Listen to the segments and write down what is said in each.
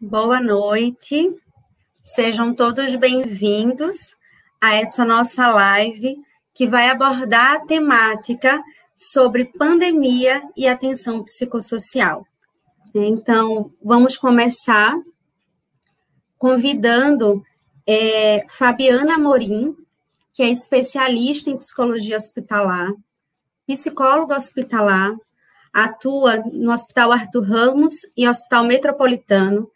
Boa noite, sejam todos bem-vindos a essa nossa live que vai abordar a temática sobre pandemia e atenção psicossocial. Então, vamos começar convidando é, Fabiana Morim, que é especialista em psicologia hospitalar, psicóloga hospitalar, atua no Hospital Arthur Ramos e Hospital Metropolitano,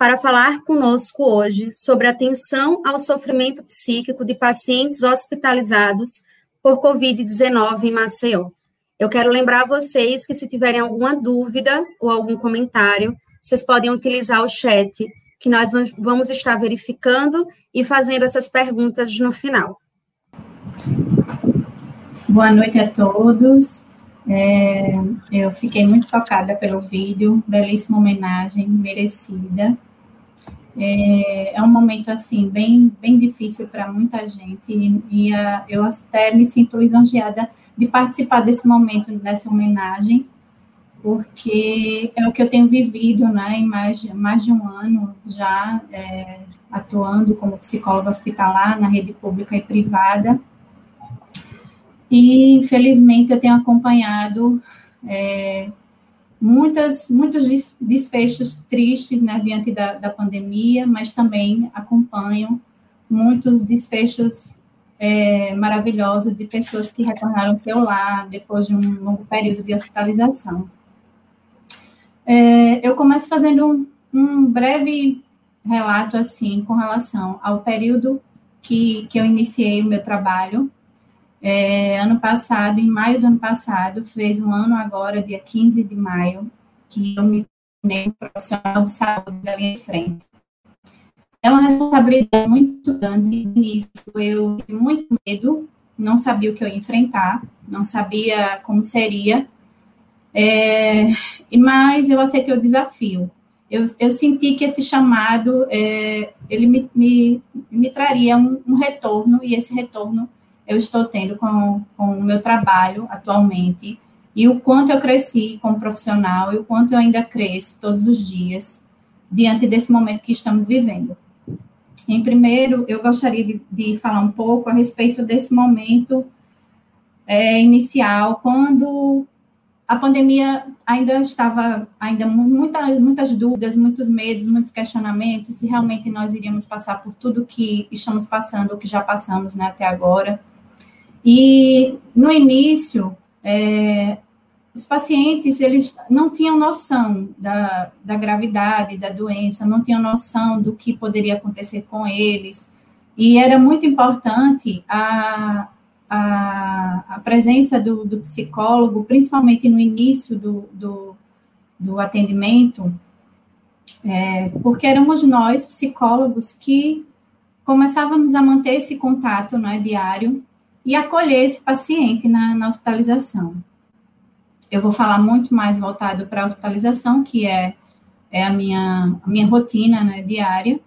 para falar conosco hoje sobre atenção ao sofrimento psíquico de pacientes hospitalizados por Covid-19 em Maceió. Eu quero lembrar vocês que se tiverem alguma dúvida ou algum comentário, vocês podem utilizar o chat, que nós vamos estar verificando e fazendo essas perguntas no final. Boa noite a todos. É, eu fiquei muito tocada pelo vídeo, belíssima homenagem, merecida. É, é um momento assim bem bem difícil para muita gente e, e a, eu até me sinto lisonjeada de participar desse momento dessa homenagem porque é o que eu tenho vivido né em mais mais de um ano já é, atuando como psicóloga hospitalar na rede pública e privada. E infelizmente eu tenho acompanhado é, muitas, muitos desfechos tristes né, diante da, da pandemia, mas também acompanho muitos desfechos é, maravilhosos de pessoas que retornaram ao seu lar depois de um longo período de hospitalização. É, eu começo fazendo um, um, breve relato, assim, com relação ao período que, que eu iniciei o meu trabalho é, ano passado, em maio do ano passado, fez um ano agora, dia 15 de maio, que eu me tornei profissional de saúde da linha de frente. É uma responsabilidade muito grande. No início, eu tive muito medo, não sabia o que eu ia enfrentar, não sabia como seria, é, mas eu aceitei o desafio. Eu, eu senti que esse chamado, é, ele me, me, me traria um, um retorno, e esse retorno eu estou tendo com, com o meu trabalho atualmente e o quanto eu cresci como profissional e o quanto eu ainda cresço todos os dias diante desse momento que estamos vivendo. Em primeiro, eu gostaria de, de falar um pouco a respeito desse momento é, inicial, quando a pandemia ainda estava, ainda muita, muitas dúvidas, muitos medos, muitos questionamentos, se realmente nós iríamos passar por tudo que estamos passando, ou que já passamos né, até agora. E no início, é, os pacientes eles não tinham noção da, da gravidade da doença, não tinham noção do que poderia acontecer com eles, e era muito importante a, a, a presença do, do, psicólogo, principalmente no início do, do, do atendimento, é, porque éramos nós, psicólogos, que começávamos a manter esse contato né, diário e acolher esse paciente na, na hospitalização. Eu vou falar muito mais voltado para a hospitalização, que é, é a, minha, a minha rotina né, diária,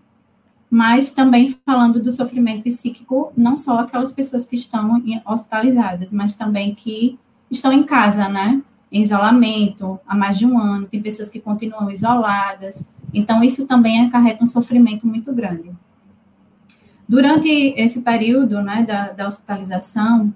mas também falando do sofrimento psíquico, não só aquelas pessoas que estão hospitalizadas, mas também que estão em casa, né? Em isolamento há mais de um ano, tem pessoas que continuam isoladas, então isso também acarreta um sofrimento muito grande. Durante esse período né, da, da hospitalização,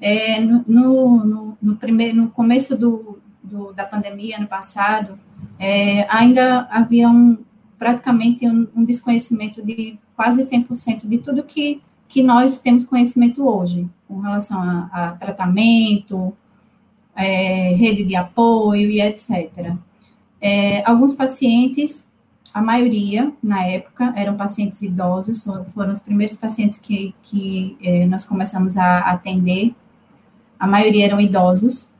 é, no, no, no, primeiro, no começo do, do, da pandemia, ano passado, é, ainda havia um, praticamente um, um, desconhecimento de quase 100% de tudo que, que nós temos conhecimento hoje, com relação a, a tratamento, é, rede de apoio e etc. É, alguns pacientes a maioria, na época, eram pacientes idosos, foram os primeiros pacientes que, que eh, nós começamos a atender. A maioria eram idosos,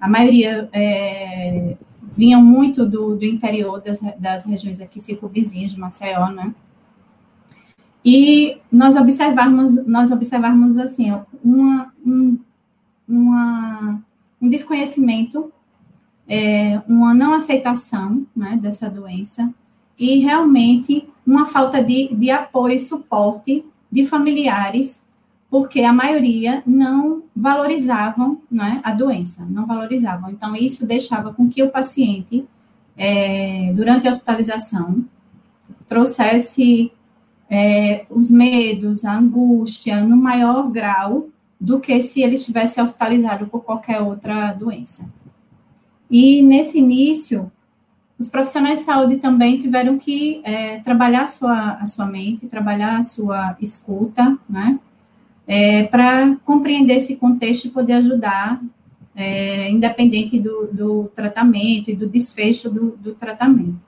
a maioria é, vinham muito do, do interior das, das regiões aqui circunvizinhas de Maceió, né? E nós observarmos, nós observarmos assim, uma, um, uma, um desconhecimento, é, uma não aceitação né, dessa doença, e realmente uma falta de, de apoio e suporte de familiares, porque a maioria não valorizavam né, a doença, não valorizavam. Então, isso deixava com que o paciente, é, durante a hospitalização, trouxesse é, os medos, a angústia no maior grau do que se ele estivesse hospitalizado por qualquer outra doença. E nesse início, os profissionais de saúde também tiveram que é, trabalhar a sua, a sua mente, trabalhar a sua escuta, né, é, para compreender esse contexto e poder ajudar, é, independente do, do, tratamento e do desfecho do, do tratamento.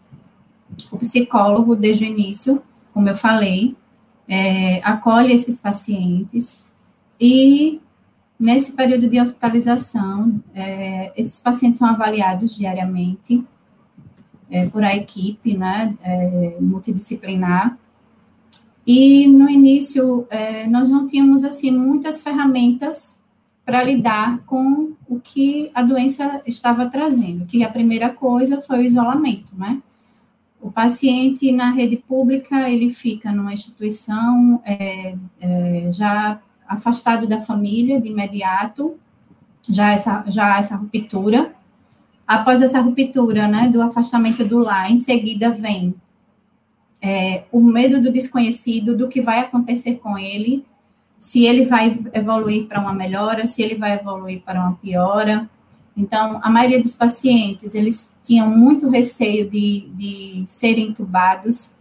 O psicólogo, desde o início, como eu falei, é, acolhe esses pacientes e nesse período de hospitalização, é, esses pacientes são avaliados diariamente é, por a equipe, né, é, multidisciplinar. E no início é, nós não tínhamos assim muitas ferramentas para lidar com o que a doença estava trazendo. Que a primeira coisa foi o isolamento, né? O paciente na rede pública ele fica numa instituição é, é, já afastado da família de imediato, já essa, já essa ruptura. Após essa ruptura, né, do afastamento do lar, em seguida vem é, o medo do desconhecido, do que vai acontecer com ele, se ele vai evoluir para uma melhora, se ele vai evoluir para uma piora. Então, a maioria dos pacientes, eles tinham muito receio de, de serem entubados,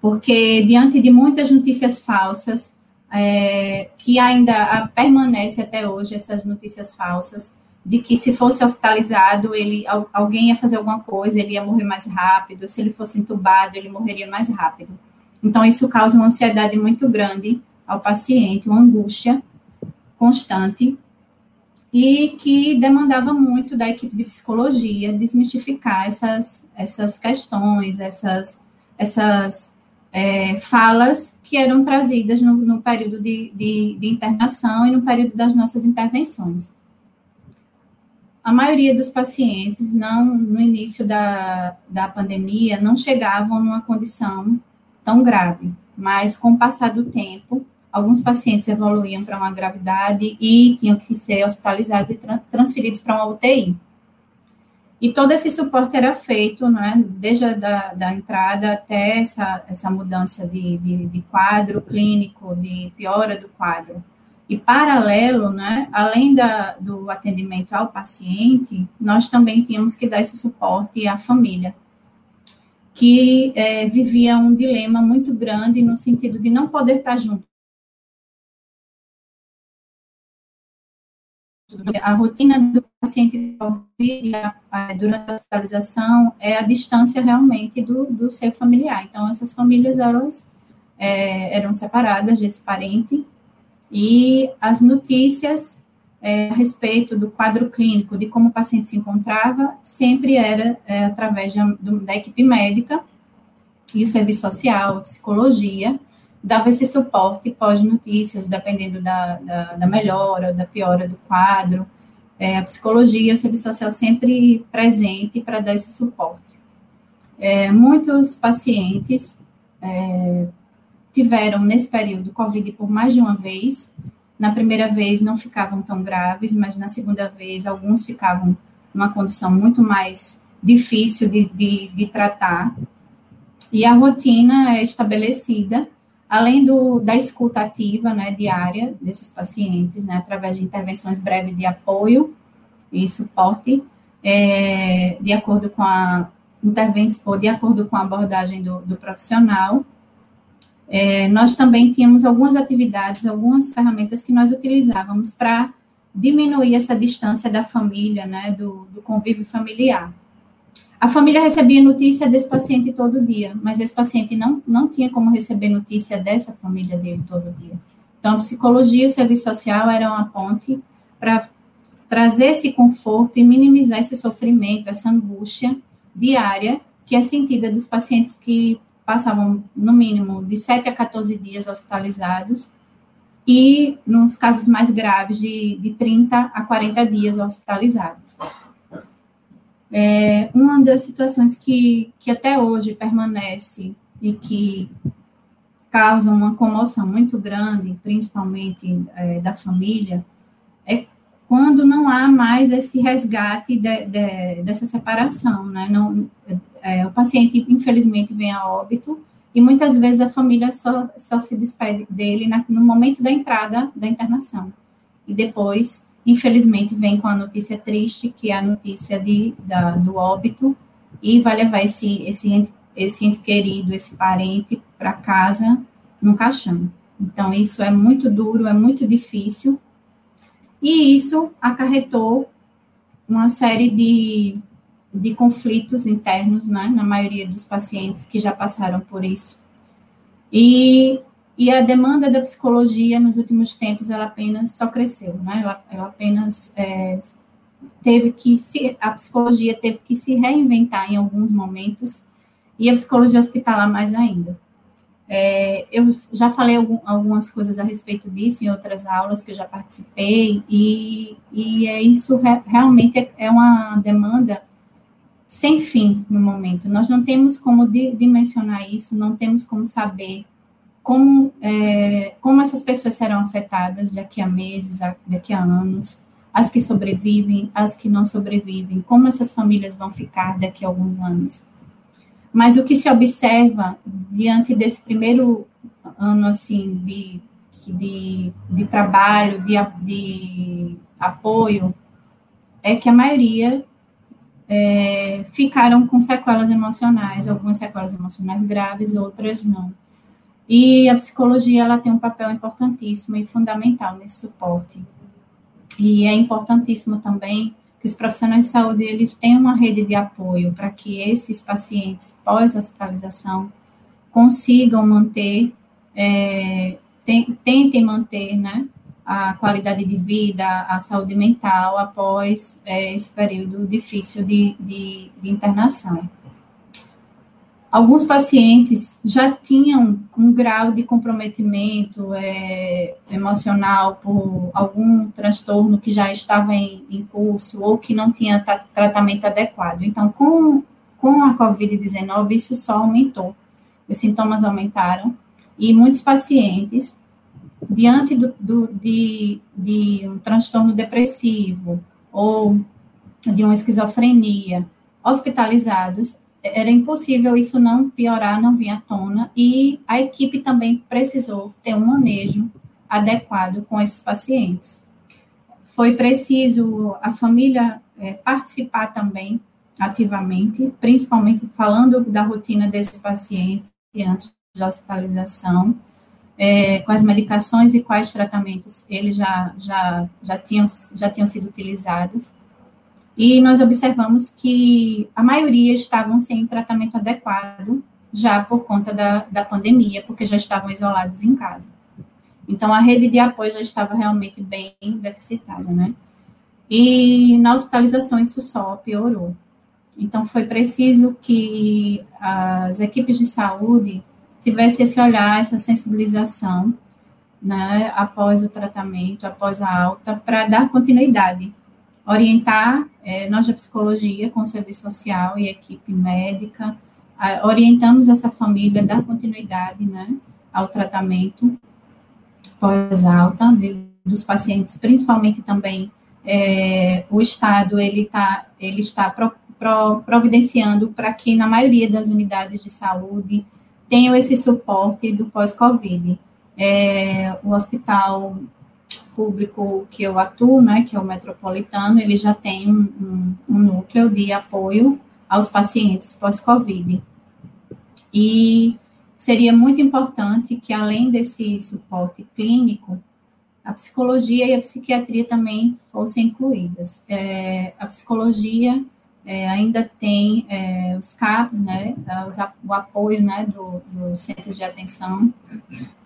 porque diante de muitas notícias falsas, é, que ainda permanece até hoje essas notícias falsas de que se fosse hospitalizado, ele alguém ia fazer alguma coisa, ele ia morrer mais rápido, se ele fosse entubado, ele morreria mais rápido. Então, isso causa uma ansiedade muito grande ao paciente, uma angústia constante, e que demandava muito da equipe de psicologia desmistificar essas, essas questões, essas, essas é, falas que eram trazidas no, no período de, de, de, internação e no período das nossas intervenções. A maioria dos pacientes, não no início da, da pandemia, não chegavam numa condição tão grave, mas com o passar do tempo, alguns pacientes evoluíam para uma gravidade e tinham que ser hospitalizados e tra transferidos para uma UTI. E todo esse suporte era feito, né, desde a da, da entrada até essa, essa mudança de, de, de, quadro clínico, de piora do quadro. E paralelo, né, além da, do atendimento ao paciente, nós também tínhamos que dar esse suporte à família, que é, vivia um dilema muito grande no sentido de não poder estar junto A rotina do paciente durante a hospitalização é a distância realmente do, do seu familiar. Então, essas famílias, elas é, eram separadas desse parente e as notícias é, a respeito do quadro clínico, de como o paciente se encontrava, sempre era é, através da, da equipe médica e o serviço social, a psicologia, dava esse suporte pós-notícias, dependendo da, da, da, melhora, da piora do quadro. É, a psicologia, o serviço social sempre presente para dar esse suporte. É, muitos pacientes é, tiveram, nesse período, Covid por mais de uma vez. Na primeira vez não ficavam tão graves, mas na segunda vez alguns ficavam numa condição muito mais difícil de, de, de tratar. E a rotina é estabelecida além do, da escuta ativa, né, diária desses pacientes, né, através de intervenções breves de apoio e suporte, é, de acordo com a intervenção, ou de acordo com a abordagem do, do profissional, é, nós também tínhamos algumas atividades, algumas ferramentas que nós utilizávamos para diminuir essa distância da família, né, do, do convívio familiar. A família recebia notícia desse paciente todo dia, mas esse paciente não, não tinha como receber notícia dessa família dele todo dia. Então, a psicologia e o serviço social eram a ponte para trazer esse conforto e minimizar esse sofrimento, essa angústia diária que é sentida dos pacientes que passavam, no mínimo, de 7 a 14 dias hospitalizados e, nos casos mais graves, de, de 30 a 40 dias hospitalizados. É, uma das situações que, que até hoje permanece e que causa uma comoção muito grande, principalmente é, da família, quando não há mais esse resgate de, de, dessa separação, né? Não, é, o paciente, infelizmente, vem a óbito e muitas vezes a família só, só se despede dele na, no momento da entrada da internação. E depois, infelizmente, vem com a notícia triste, que é a notícia de, da, do óbito, e vai levar esse, esse, ente, esse ente querido, esse parente, para casa no caixão. Então, isso é muito duro, é muito difícil, e isso acarretou uma série de de conflitos internos, né, na maioria dos pacientes que já passaram por isso. E, e a demanda da psicologia nos últimos tempos, ela apenas só cresceu, né, ela, ela apenas é, teve que se, a psicologia teve que se reinventar em alguns momentos, e a psicologia hospitalar mais ainda. É, eu já falei algum, algumas coisas a respeito disso em outras aulas que eu já participei, e, e é isso re, realmente é, é uma demanda sem fim no momento. Nós não temos como dimensionar isso, não temos como saber como, é, como essas pessoas serão afetadas daqui a meses, daqui a anos, as que sobrevivem, as que não sobrevivem, como essas famílias vão ficar daqui a alguns anos. Mas o que se observa diante desse primeiro ano, assim, de, de, de trabalho, de, de apoio, é que a maioria é, ficaram com sequelas emocionais, algumas sequelas emocionais graves, outras não. E a psicologia ela tem um papel importantíssimo e fundamental nesse suporte. E é importantíssimo também que os profissionais de saúde eles tenham uma rede de apoio para que esses pacientes pós-hospitalização consigam manter, é, tentem manter, né, a qualidade de vida, a saúde mental após é, esse período difícil de, de, de, internação. Alguns pacientes já tinham um grau de comprometimento é, emocional por algum transtorno que já estava em, em curso ou que não tinha tratamento adequado. Então, com, com a Covid-19, isso só aumentou. Os sintomas aumentaram e muitos pacientes diante do, do, de, de um transtorno depressivo ou de uma esquizofrenia hospitalizados, era impossível isso não piorar, não vir à tona, e a equipe também precisou ter um manejo adequado com esses pacientes. Foi preciso a família é, participar também ativamente, principalmente falando da rotina desse paciente antes da hospitalização, é, quais medicações e quais tratamentos eles já, já, já, tinham, já tinham sido utilizados. E nós observamos que a maioria estavam sem tratamento adequado, já por conta da, da pandemia, porque já estavam isolados em casa. Então, a rede de apoio já estava realmente bem deficitária, né? E na hospitalização isso só piorou. Então, foi preciso que as equipes de saúde tivesse esse olhar, essa sensibilização, né, após o tratamento, após a alta, para dar continuidade, orientar é, nós da psicologia com o serviço social e equipe médica, a, orientamos essa família a dar continuidade, né, ao tratamento pós-alta dos pacientes, principalmente também é, o Estado, ele, tá, ele está pro, pro, providenciando para que na maioria das unidades de saúde tenham esse suporte do pós-Covid. É, o hospital público que eu atuo, né, que é o metropolitano, ele já tem um, um, núcleo de apoio aos pacientes pós-Covid. E seria muito importante que, além desse suporte clínico, a psicologia e a psiquiatria também fossem incluídas. É, a psicologia é, ainda tem é, os CAPs, né, os, o apoio, né, do, do centro de atenção,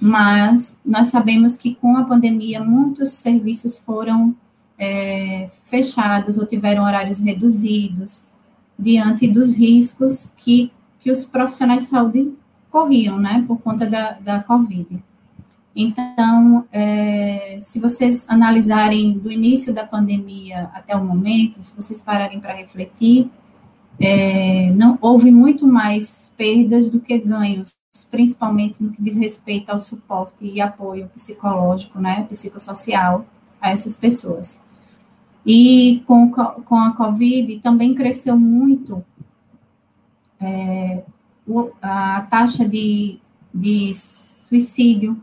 mas nós sabemos que com a pandemia muitos serviços foram é, fechados ou tiveram horários reduzidos diante dos riscos que, que os profissionais de saúde corriam, né, por conta da, da Covid. Então, é, se vocês analisarem do início da pandemia até o momento, se vocês pararem para refletir, é, não houve muito mais perdas do que ganhos, principalmente no que diz respeito ao suporte e apoio psicológico, né, psicossocial a essas pessoas. E com, com a Covid também cresceu muito é, a taxa de, de suicídio.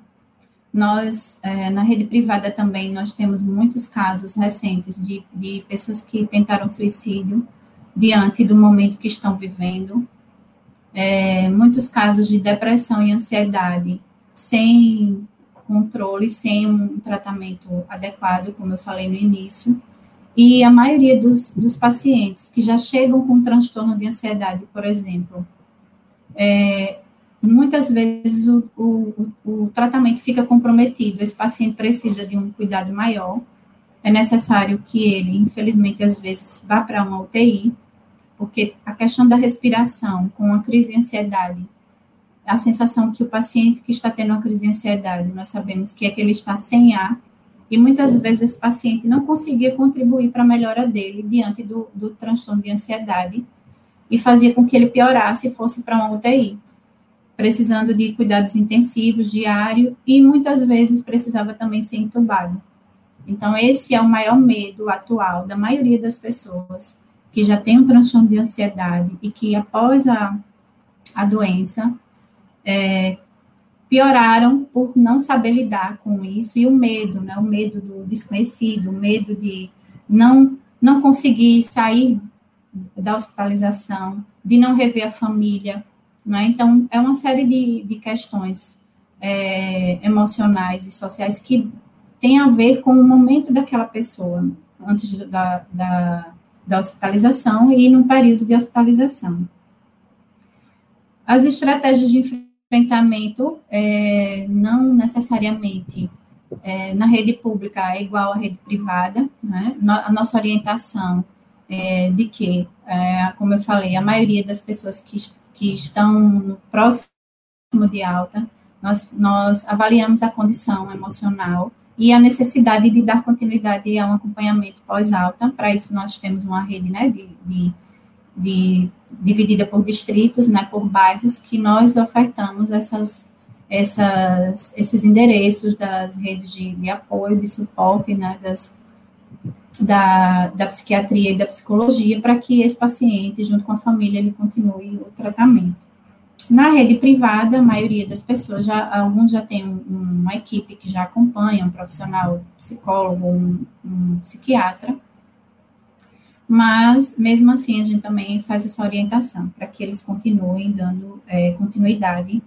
Nós, é, na rede privada também, nós temos muitos casos recentes de, de pessoas que tentaram suicídio diante do momento que estão vivendo. É, muitos casos de depressão e ansiedade sem controle, sem um tratamento adequado, como eu falei no início. E a maioria dos, dos pacientes que já chegam com transtorno de ansiedade, por exemplo, é, muitas vezes o, o, o, tratamento fica comprometido, esse paciente precisa de um cuidado maior, é necessário que ele, infelizmente, às vezes, vá para uma UTI, porque a questão da respiração com a crise de ansiedade, a sensação que o paciente que está tendo uma crise de ansiedade, nós sabemos que é que ele está sem ar, e muitas vezes esse paciente não conseguia contribuir para a melhora dele diante do, do transtorno de ansiedade, e fazia com que ele piorasse e fosse para uma UTI, precisando de cuidados intensivos diário e muitas vezes precisava também ser entubado. Então, esse é o maior medo atual da maioria das pessoas que já tem um transtorno de ansiedade e que após a, a doença é, pioraram por não saber lidar com isso e o medo, né, o medo do desconhecido, o medo de não não conseguir sair da hospitalização, de não rever a família, né? Então, é uma série de, de questões é, emocionais e sociais que tem a ver com o momento daquela pessoa, antes da, da, da hospitalização e no período de hospitalização. As estratégias de enfrentamento é, não necessariamente é, na rede pública é igual à rede privada, né? A nossa orientação é, de que, é, como eu falei, a maioria das pessoas que, que estão próximo de alta, nós, nós avaliamos a condição emocional e a necessidade de dar continuidade a um acompanhamento pós-alta. Para isso, nós temos uma rede né, de, de, de, dividida por distritos, né, por bairros, que nós ofertamos essas, essas, esses endereços das redes de, de apoio, de suporte, né, das, da, da psiquiatria e da psicologia para que esse paciente, junto com a família, ele continue o tratamento. Na rede privada, a maioria das pessoas, já, alguns já têm um, uma equipe que já acompanha, um profissional psicólogo, um, um psiquiatra, mas mesmo assim a gente também faz essa orientação para que eles continuem dando é, continuidade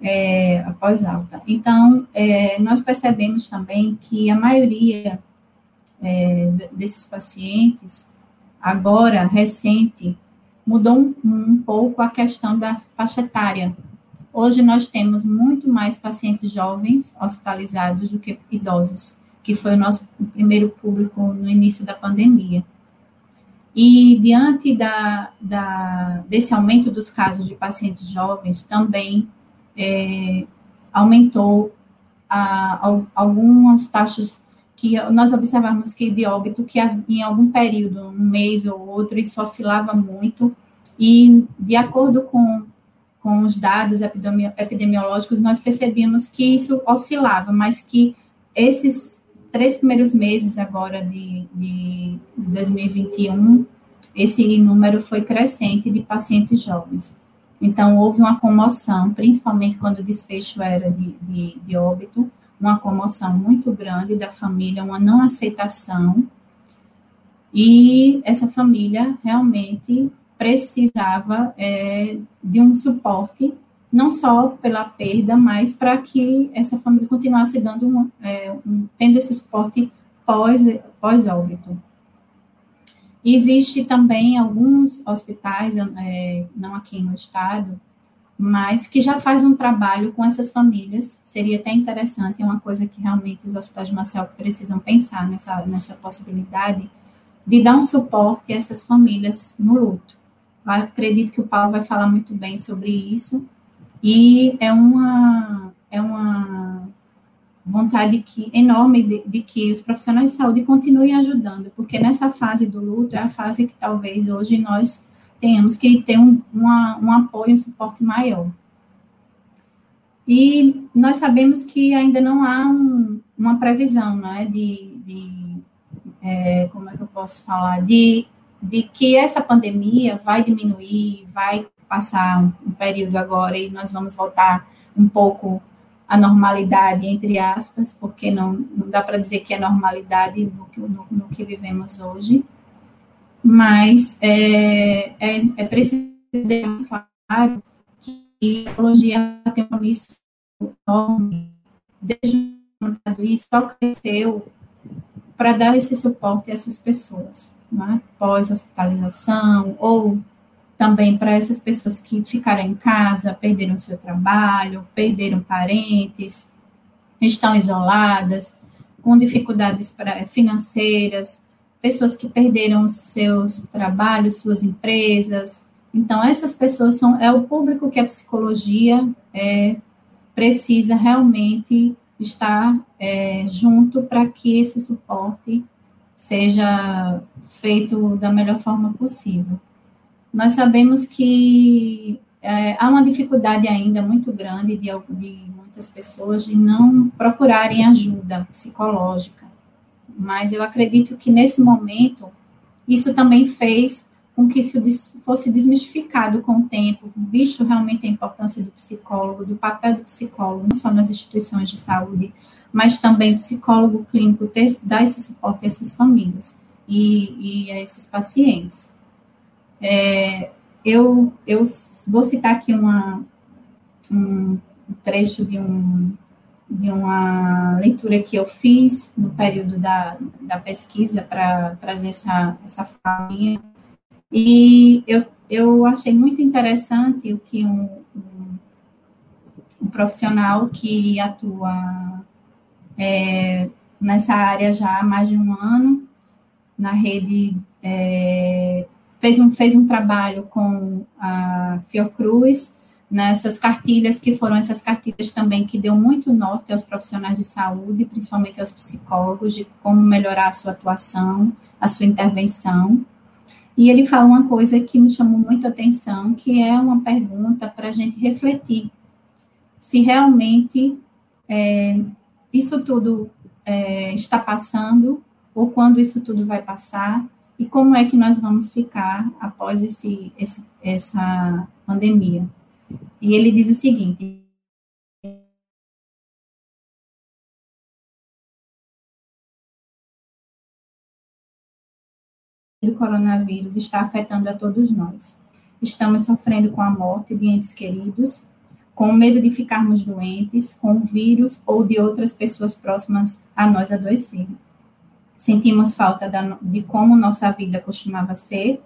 é, após alta. Então, é, nós percebemos também que a maioria é, desses pacientes, agora, recente, mudou um, um pouco a questão da faixa etária. Hoje nós temos muito mais pacientes jovens hospitalizados do que idosos, que foi o nosso primeiro público no início da pandemia. E diante da, da, desse aumento dos casos de pacientes jovens, também é, aumentou a, a, algumas taxas que nós observamos que de óbito, que em algum período, um mês ou outro, isso oscilava muito, e de acordo com, com os dados epidemiológicos, nós percebíamos que isso oscilava, mas que esses três primeiros meses agora de, de 2021, esse número foi crescente de pacientes jovens. Então, houve uma comoção, principalmente quando o desfecho era de, de, de óbito, uma comoção muito grande da família, uma não aceitação, e essa família realmente precisava é, de um suporte, não só pela perda, mas para que essa família continuasse dando é, um, tendo esse suporte pós, pós-óbito. Existe também alguns hospitais, é, não aqui no estado, mas que já faz um trabalho com essas famílias. Seria até interessante, é uma coisa que realmente os hospitais de Marcel precisam pensar nessa, nessa possibilidade de dar um suporte a essas famílias no luto. Eu acredito que o Paulo vai falar muito bem sobre isso, e é uma, é uma vontade que, enorme de, de que os profissionais de saúde continuem ajudando, porque nessa fase do luto é a fase que talvez hoje nós tenhamos que ter um, uma, um apoio, um suporte maior. E nós sabemos que ainda não há um, uma previsão, né, de, de é, como é que eu posso falar, de, de que essa pandemia vai diminuir, vai passar um, um período agora e nós vamos voltar um pouco à normalidade, entre aspas, porque não, não dá para dizer que é normalidade no no, no que vivemos hoje, mas é, é, é preciso deixar claro que a psicologia tem um compromisso enorme, desde isso, só cresceu para dar esse suporte a essas pessoas, né? pós-hospitalização, ou também para essas pessoas que ficaram em casa, perderam seu trabalho, perderam parentes, estão isoladas, com dificuldades pra, financeiras, pessoas que perderam seus trabalhos, suas empresas. Então, essas pessoas são é o público que a psicologia é, precisa realmente estar é, junto para que esse suporte seja feito da melhor forma possível. Nós sabemos que é, há uma dificuldade ainda muito grande de, de muitas pessoas de não procurarem ajuda psicológica, mas eu acredito que nesse momento isso também fez com que isso fosse desmistificado com o tempo, visto realmente a importância do psicólogo, do papel do psicólogo, não só nas instituições de saúde, mas também psicólogo clínico ter, dar esse suporte a essas famílias e, e a esses pacientes. É, eu, eu vou citar aqui uma, um trecho de, um, de uma leitura que eu fiz no período da, da pesquisa para trazer essa, essa falinha. E eu, eu achei muito interessante o que um, um, um profissional que atua é, nessa área já há mais de um ano, na rede, é, fez, um, fez um trabalho com a Fiocruz, nessas cartilhas, que foram essas cartilhas também que deu muito norte aos profissionais de saúde, principalmente aos psicólogos, de como melhorar a sua atuação, a sua intervenção. E ele fala uma coisa que me chamou muito a atenção, que é uma pergunta para a gente refletir se realmente é, isso tudo é, está passando ou quando isso tudo vai passar e como é que nós vamos ficar após esse, esse, essa pandemia. E ele diz o seguinte: do coronavírus está afetando a todos nós. Estamos sofrendo com a morte de entes queridos, com o medo de ficarmos doentes, com o vírus ou de outras pessoas próximas a nós adoecerem. Sentimos falta da, de como nossa vida costumava ser,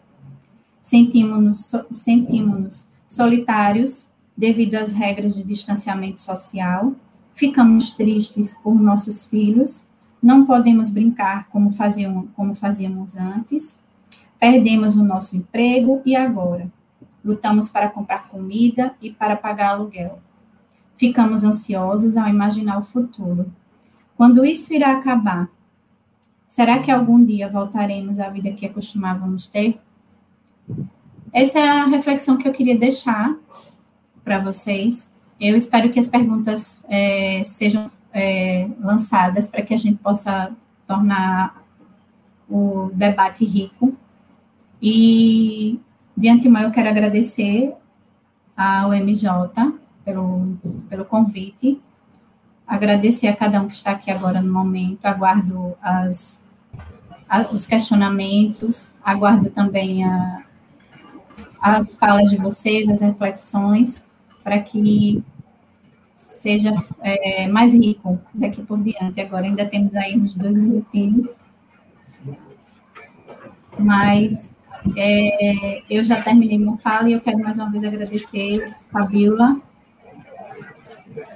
sentimos-nos sentimos solitários devido às regras de distanciamento social, ficamos tristes por nossos filhos, não podemos brincar como, faziam, como fazíamos antes, Perdemos o nosso emprego e agora? Lutamos para comprar comida e para pagar aluguel. Ficamos ansiosos ao imaginar o futuro. Quando isso irá acabar? Será que algum dia voltaremos à vida que acostumávamos ter? Essa é a reflexão que eu queria deixar para vocês. Eu espero que as perguntas é, sejam é, lançadas para que a gente possa tornar o debate rico. E, de antemão, eu quero agradecer ao MJ pelo, pelo convite, agradecer a cada um que está aqui agora no momento, aguardo as, a, os questionamentos, aguardo também a, as falas de vocês, as reflexões, para que seja é, mais rico daqui por diante. Agora ainda temos aí uns dois minutinhos. Mas é, eu já terminei minha fala e eu quero mais uma vez agradecer, Fabiola.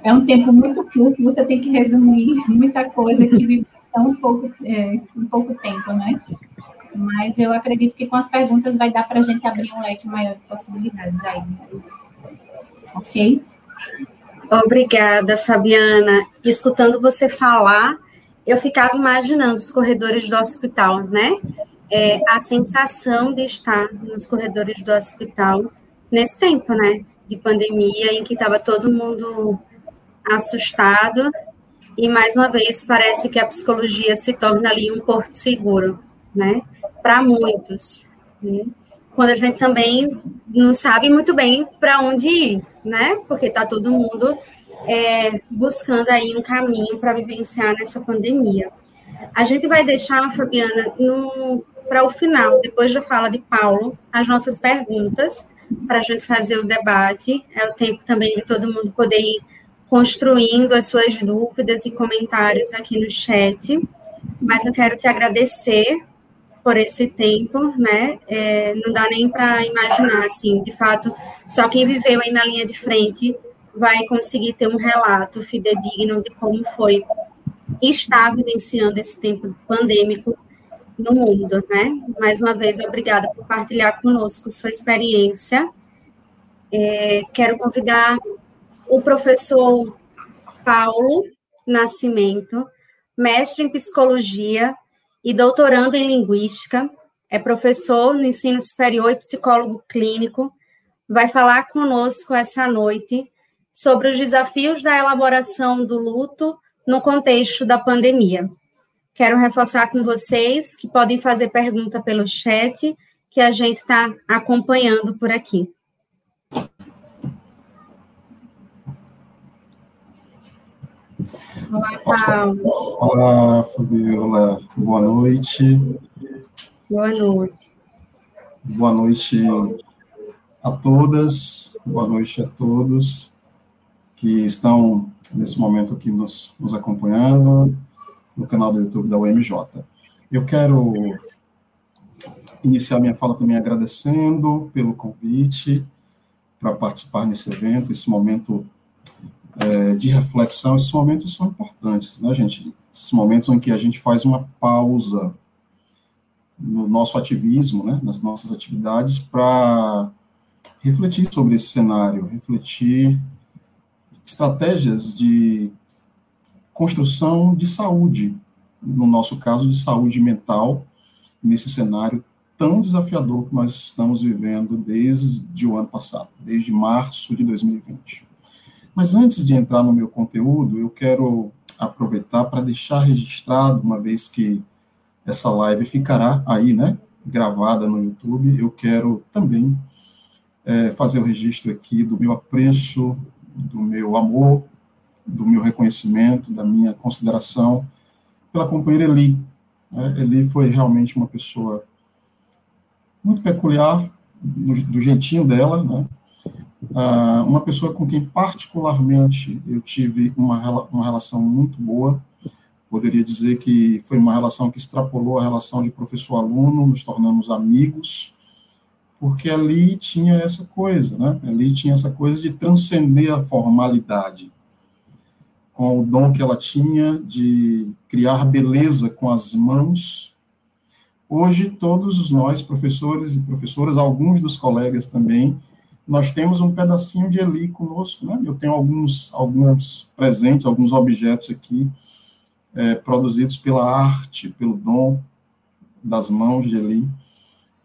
É um tempo muito curto, você tem que resumir muita coisa que tão pouco, é, em pouco tempo, né? Mas eu acredito que com as perguntas vai dar para a gente abrir um leque maior de possibilidades aí. Ok? Obrigada, Fabiana. Escutando você falar, eu ficava imaginando os corredores do hospital, né? é, a sensação de estar nos corredores do hospital nesse tempo, né, de pandemia, em que estava todo mundo assustado, e mais uma vez parece que a psicologia se torna ali um porto seguro, né, para muitos. Né? quando a gente também não sabe muito bem para onde ir, né? Porque está todo mundo é, buscando aí um caminho para vivenciar nessa pandemia. A gente vai deixar, Fabiana, para o final, depois da fala de Paulo, as nossas perguntas, para a gente fazer o debate. É o tempo também de todo mundo poder ir construindo as suas dúvidas e comentários aqui no chat. Mas eu quero te agradecer por esse tempo, né? É, não dá nem para imaginar, assim, de fato, só quem viveu aí na linha de frente vai conseguir ter um relato fidedigno de como foi estar vivenciando esse tempo pandêmico no mundo, né? Mais uma vez, obrigada por partilhar conosco sua experiência. É, quero convidar o professor Paulo Nascimento, mestre em psicologia e doutorando em linguística, é professor no ensino superior e psicólogo clínico, vai falar conosco essa noite sobre os desafios da elaboração do luto no contexto da pandemia. Quero reforçar com vocês que podem fazer pergunta pelo chat, que a gente está acompanhando por aqui. Olá, Paulo. Olá, Fabiola. Boa noite. Boa noite. Boa noite a todas, boa noite a todos que estão nesse momento aqui nos, nos acompanhando no canal do YouTube da UMJ. Eu quero iniciar minha fala também agradecendo pelo convite para participar nesse evento, esse momento é, de reflexão, esses momentos são importantes, né, gente? Esses momentos em que a gente faz uma pausa no nosso ativismo, né, nas nossas atividades, para refletir sobre esse cenário, refletir estratégias de construção de saúde, no nosso caso, de saúde mental, nesse cenário tão desafiador que nós estamos vivendo desde o ano passado, desde março de 2020. Mas antes de entrar no meu conteúdo, eu quero aproveitar para deixar registrado, uma vez que essa live ficará aí, né, gravada no YouTube, eu quero também é, fazer o registro aqui do meu apreço, do meu amor, do meu reconhecimento, da minha consideração pela companheira Eli. Né? Eli foi realmente uma pessoa muito peculiar, do, do jeitinho dela, né? Uh, uma pessoa com quem particularmente eu tive uma, uma relação muito boa, poderia dizer que foi uma relação que extrapolou a relação de professor-aluno, nos tornamos amigos, porque ali tinha essa coisa, né? Ali tinha essa coisa de transcender a formalidade, com o dom que ela tinha de criar beleza com as mãos. Hoje, todos nós, professores e professoras, alguns dos colegas também, nós temos um pedacinho de Eli conosco, né? Eu tenho alguns, alguns presentes, alguns objetos aqui, é, produzidos pela arte, pelo dom das mãos de Eli,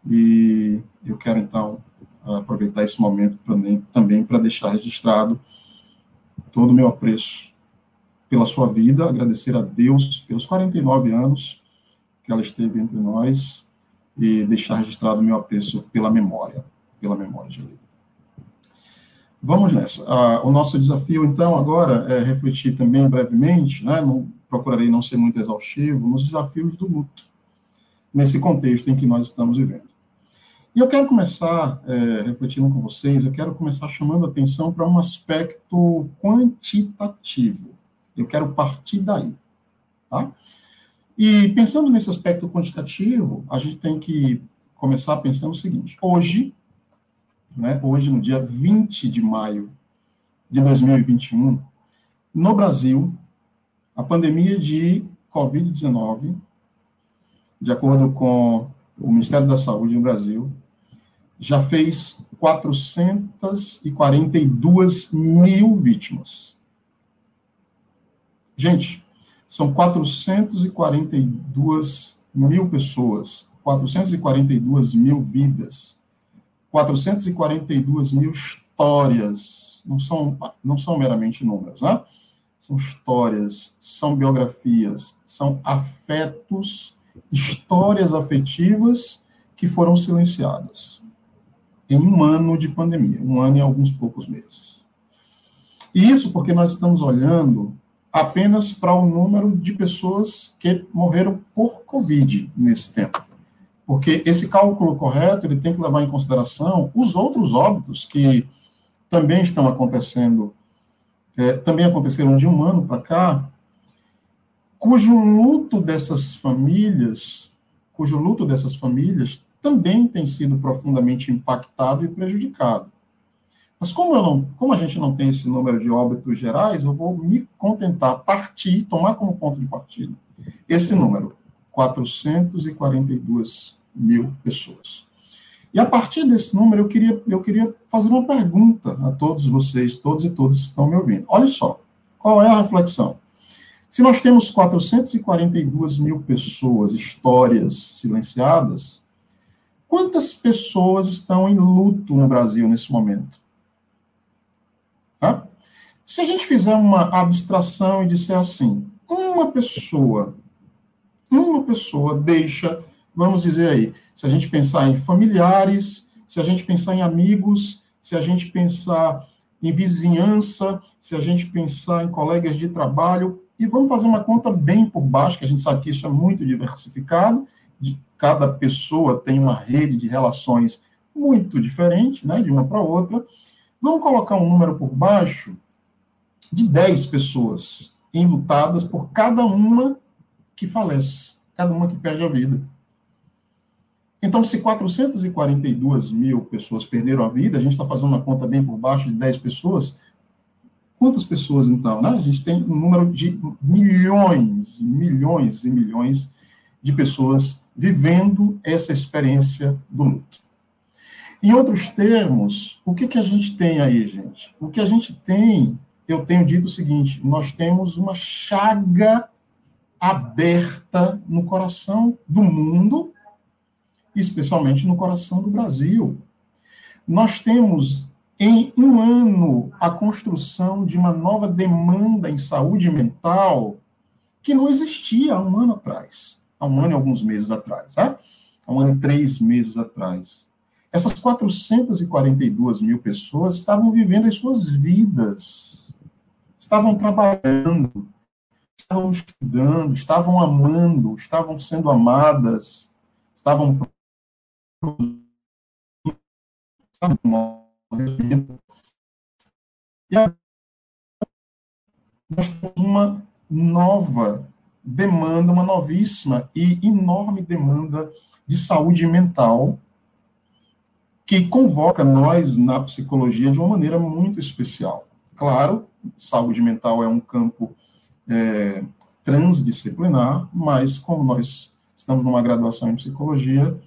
e eu quero, então, aproveitar esse momento também para deixar registrado todo o meu apreço pela sua vida, agradecer a Deus pelos 49 anos que ela esteve entre nós e deixar registrado o meu apreço pela memória, pela memória de Eli. Vamos nessa. Ah, o nosso desafio, então, agora é refletir também brevemente, né, não, procurarei não ser muito exaustivo, nos desafios do luto, nesse contexto em que nós estamos vivendo. E eu quero começar, é, refletindo com vocês, eu quero começar chamando atenção para um aspecto quantitativo. Eu quero partir daí. Tá? E pensando nesse aspecto quantitativo, a gente tem que começar pensando o seguinte: hoje, né, hoje, no dia 20 de maio de 2021, no Brasil, a pandemia de Covid-19, de acordo com o Ministério da Saúde no Brasil, já fez 442 mil vítimas. Gente, são 442 mil pessoas, 442 mil vidas 442 mil histórias, não são, não são meramente números, né? São histórias, são biografias, são afetos, histórias afetivas que foram silenciadas. em um ano de pandemia, um ano e alguns poucos meses. E isso porque nós estamos olhando apenas para o número de pessoas que morreram por Covid nesse tempo. Porque esse cálculo correto, ele tem que levar em consideração os outros óbitos que também estão acontecendo, é, também aconteceram de um ano para cá, cujo luto dessas famílias, cujo luto dessas famílias também tem sido profundamente impactado e prejudicado. Mas como, não, como a gente não tem esse número de óbitos gerais, eu vou me contentar, partir, tomar como ponto de partida esse número, 442 mil pessoas. E a partir desse número, eu queria, eu queria fazer uma pergunta a todos vocês, todos e todas que estão me ouvindo. Olha só, qual é a reflexão? Se nós temos 442 mil pessoas, histórias silenciadas, quantas pessoas estão em luto no Brasil nesse momento? Tá? Se a gente fizer uma abstração e disser assim, uma pessoa, uma pessoa deixa, vamos dizer aí, se a gente pensar em familiares, se a gente pensar em amigos, se a gente pensar em vizinhança, se a gente pensar em colegas de trabalho, e vamos fazer uma conta bem por baixo, que a gente sabe que isso é muito diversificado, de cada pessoa tem uma rede de relações muito diferente, né, de uma para outra. Vamos colocar um número por baixo de 10 pessoas enlutadas por cada uma que falece, cada uma que perde a vida. Então, se 442 mil pessoas perderam a vida, a gente está fazendo uma conta bem por baixo de 10 pessoas, quantas pessoas, então? Né? A gente tem um número de milhões, milhões e milhões de pessoas vivendo essa experiência do luto. Em outros termos, o que, que a gente tem aí, gente? O que a gente tem, eu tenho dito o seguinte: nós temos uma chaga aberta no coração do mundo, especialmente no coração do Brasil. Nós temos em um ano a construção de uma nova demanda em saúde mental que não existia há um ano atrás, há um ano e alguns meses atrás, né? há um ano e três meses atrás. Essas 442 mil pessoas estavam vivendo as suas vidas, estavam trabalhando, estavam estudando, estavam amando, estavam sendo amadas, estavam e nós temos uma nova demanda, uma novíssima e enorme demanda de saúde mental que convoca nós na psicologia de uma maneira muito especial. Claro, saúde mental é um campo é, transdisciplinar, mas como nós estamos numa graduação em psicologia,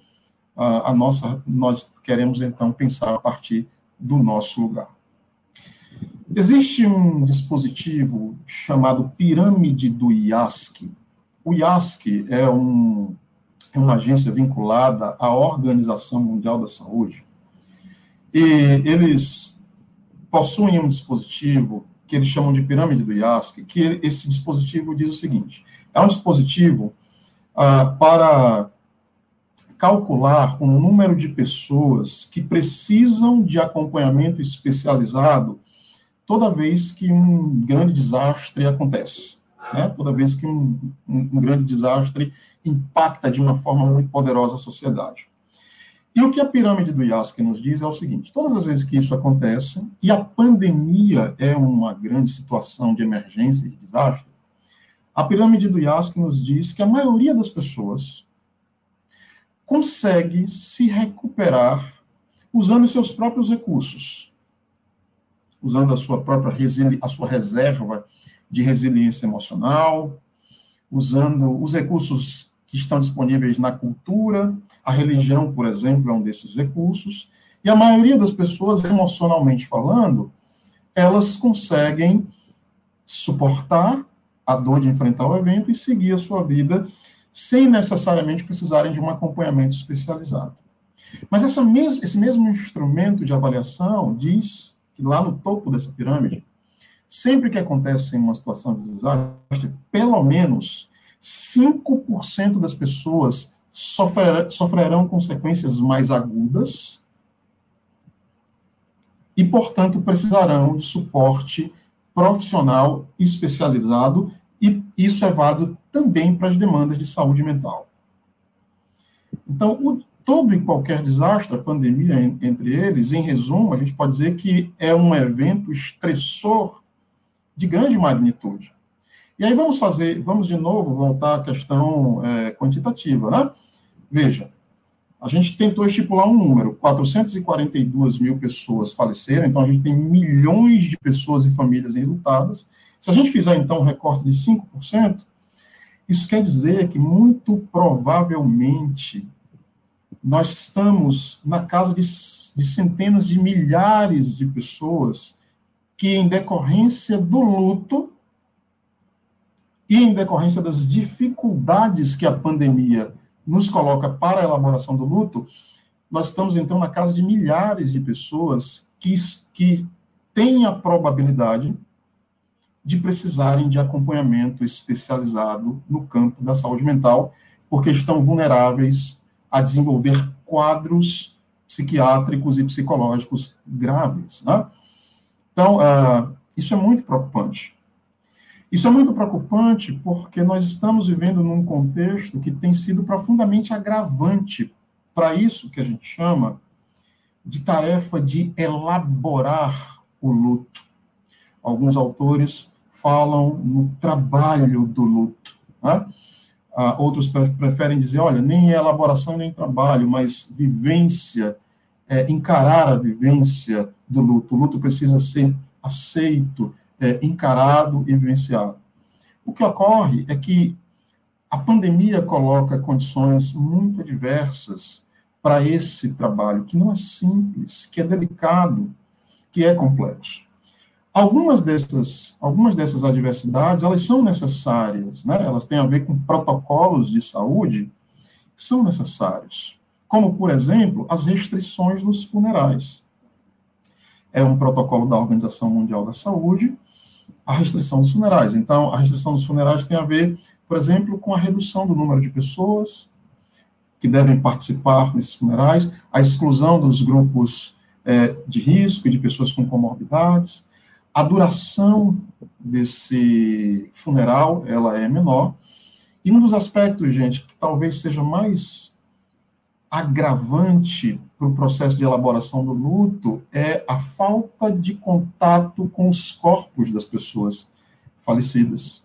a, a, nossa, nós queremos então pensar a partir do nosso lugar. Existe um dispositivo chamado pirâmide do IASC. O IASC é, um, é uma agência vinculada à Organização Mundial da Saúde e eles possuem um dispositivo que eles chamam de pirâmide do IASC, que esse dispositivo diz o seguinte: é um dispositivo ah, para calcular o número de pessoas que precisam de acompanhamento especializado toda vez que um grande desastre acontece, né? toda vez que um, um, um grande desastre impacta de uma forma muito poderosa a sociedade. E o que a pirâmide do IASC nos diz é o seguinte: todas as vezes que isso acontece, e a pandemia é uma grande situação de emergência e de desastre, a pirâmide do IASC nos diz que a maioria das pessoas consegue se recuperar usando seus próprios recursos, usando a sua própria a sua reserva de resiliência emocional, usando os recursos que estão disponíveis na cultura. A religião, por exemplo, é um desses recursos. E a maioria das pessoas, emocionalmente falando, elas conseguem suportar a dor de enfrentar o evento e seguir a sua vida sem necessariamente precisarem de um acompanhamento especializado. Mas mes esse mesmo instrumento de avaliação diz que lá no topo dessa pirâmide, sempre que acontece uma situação de desastre, pelo menos 5% das pessoas sofrer, sofrerão consequências mais agudas e, portanto, precisarão de suporte profissional especializado, e isso é válido também para as demandas de saúde mental. Então, o, todo e qualquer desastre, a pandemia entre eles, em resumo, a gente pode dizer que é um evento estressor de grande magnitude. E aí vamos fazer, vamos de novo voltar à questão é, quantitativa, né? Veja, a gente tentou estipular um número, 442 mil pessoas faleceram, então a gente tem milhões de pessoas e famílias enlutadas. Se a gente fizer, então, um recorte de 5%, isso quer dizer que, muito provavelmente, nós estamos na casa de, de centenas de milhares de pessoas que, em decorrência do luto e em decorrência das dificuldades que a pandemia nos coloca para a elaboração do luto, nós estamos, então, na casa de milhares de pessoas que, que têm a probabilidade de precisarem de acompanhamento especializado no campo da saúde mental, porque estão vulneráveis a desenvolver quadros psiquiátricos e psicológicos graves. Né? Então, uh, isso é muito preocupante. Isso é muito preocupante porque nós estamos vivendo num contexto que tem sido profundamente agravante para isso que a gente chama de tarefa de elaborar o luto. Alguns autores falam no trabalho do luto. Né? Ah, outros preferem dizer, olha, nem elaboração nem trabalho, mas vivência, é, encarar a vivência do luto. O luto precisa ser aceito, é, encarado e vivenciado. O que ocorre é que a pandemia coloca condições muito adversas para esse trabalho, que não é simples, que é delicado, que é complexo. Algumas dessas, algumas dessas adversidades, elas são necessárias, né? elas têm a ver com protocolos de saúde que são necessários, como, por exemplo, as restrições nos funerais. É um protocolo da Organização Mundial da Saúde, a restrição dos funerais. Então, a restrição dos funerais tem a ver, por exemplo, com a redução do número de pessoas que devem participar desses funerais, a exclusão dos grupos é, de risco e de pessoas com comorbidades. A duração desse funeral, ela é menor. E um dos aspectos, gente, que talvez seja mais agravante para o processo de elaboração do luto é a falta de contato com os corpos das pessoas falecidas,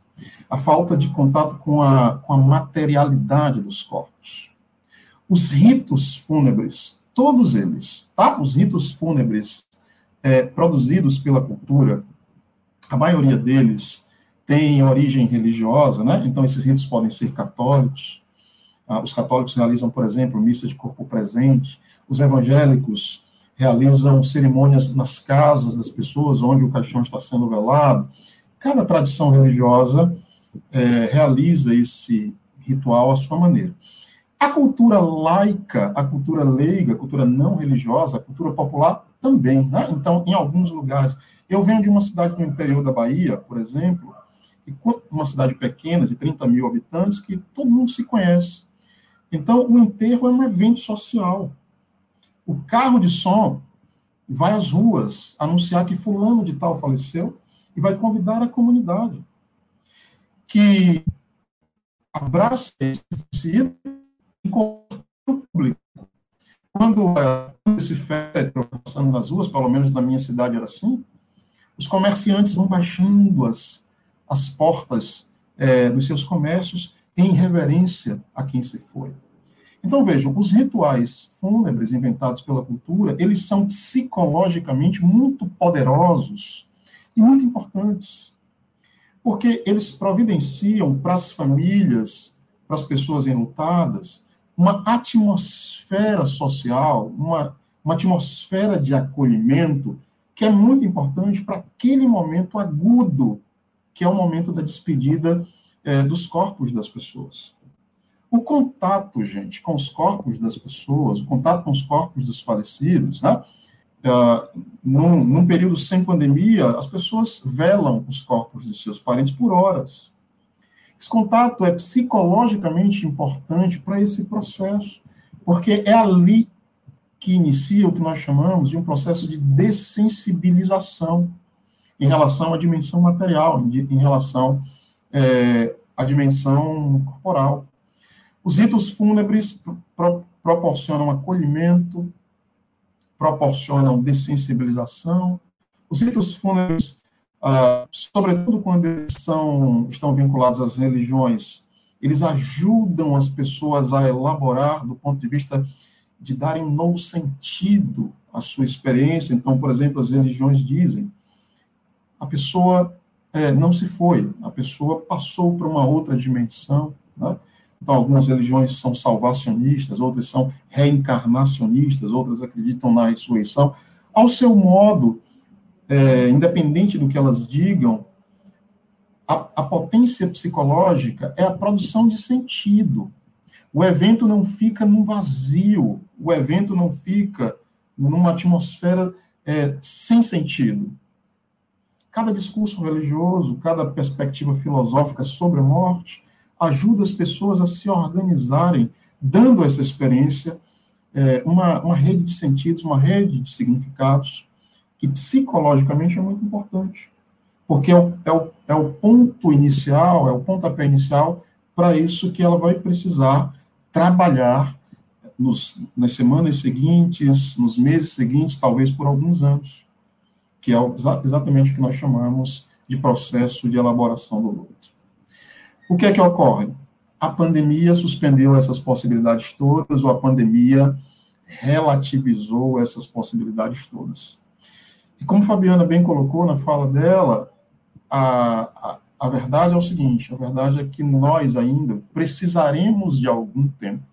a falta de contato com a, com a materialidade dos corpos. Os ritos fúnebres, todos eles, tá? Os ritos fúnebres é, produzidos pela cultura, a maioria deles tem origem religiosa, né? Então esses ritos podem ser católicos, ah, os católicos realizam, por exemplo, missa de corpo presente. Os evangélicos realizam cerimônias nas casas das pessoas, onde o caixão está sendo velado. Cada tradição religiosa é, realiza esse ritual à sua maneira. A cultura laica, a cultura leiga, a cultura não religiosa, a cultura popular também. Né? Então, em alguns lugares. Eu venho de uma cidade no interior da Bahia, por exemplo, uma cidade pequena, de 30 mil habitantes, que todo mundo se conhece. Então, o enterro é um evento social. O carro de som vai às ruas anunciar que fulano de tal faleceu e vai convidar a comunidade que abraça esse em público. Quando esse féretro passando nas ruas, pelo menos na minha cidade era assim, os comerciantes vão baixando as, as portas é, dos seus comércios em reverência a quem se foi. Então, vejam, os rituais fúnebres inventados pela cultura, eles são psicologicamente muito poderosos e muito importantes, porque eles providenciam para as famílias, para as pessoas enlutadas, uma atmosfera social, uma, uma atmosfera de acolhimento que é muito importante para aquele momento agudo, que é o momento da despedida é, dos corpos das pessoas. O contato, gente, com os corpos das pessoas, o contato com os corpos dos falecidos, né? Uh, num, num, período sem pandemia, as pessoas velam os corpos de seus parentes por horas. Esse contato é psicologicamente importante para esse processo, porque é ali que inicia o que nós chamamos de um processo de dessensibilização em relação à dimensão material, em, relação é, à dimensão corporal. Os ritos fúnebres pro, proporcionam acolhimento, proporcionam dessensibilização. Os ritos fúnebres, ah, sobretudo quando eles são, estão vinculados às religiões, eles ajudam as pessoas a elaborar, do ponto de vista de darem um novo sentido à sua experiência. Então, por exemplo, as religiões dizem: a pessoa é, não se foi, a pessoa passou para uma outra dimensão. Né? Então, algumas religiões são salvacionistas, outras são reencarnacionistas, outras acreditam na ressurreição. Ao seu modo, é, independente do que elas digam, a, a potência psicológica é a produção de sentido. O evento não fica num vazio, o evento não fica numa atmosfera é, sem sentido. Cada discurso religioso, cada perspectiva filosófica sobre a morte ajuda as pessoas a se organizarem, dando essa experiência é, uma, uma rede de sentidos, uma rede de significados, que psicologicamente é muito importante. Porque é o, é o, é o ponto inicial, é o pontapé inicial para isso que ela vai precisar trabalhar nos, nas semanas seguintes, nos meses seguintes, talvez por alguns anos, que é exatamente o que nós chamamos de processo de elaboração do luto. O que é que ocorre? A pandemia suspendeu essas possibilidades todas, ou a pandemia relativizou essas possibilidades todas. E como Fabiana bem colocou na fala dela, a, a, a verdade é o seguinte: a verdade é que nós ainda precisaremos de algum tempo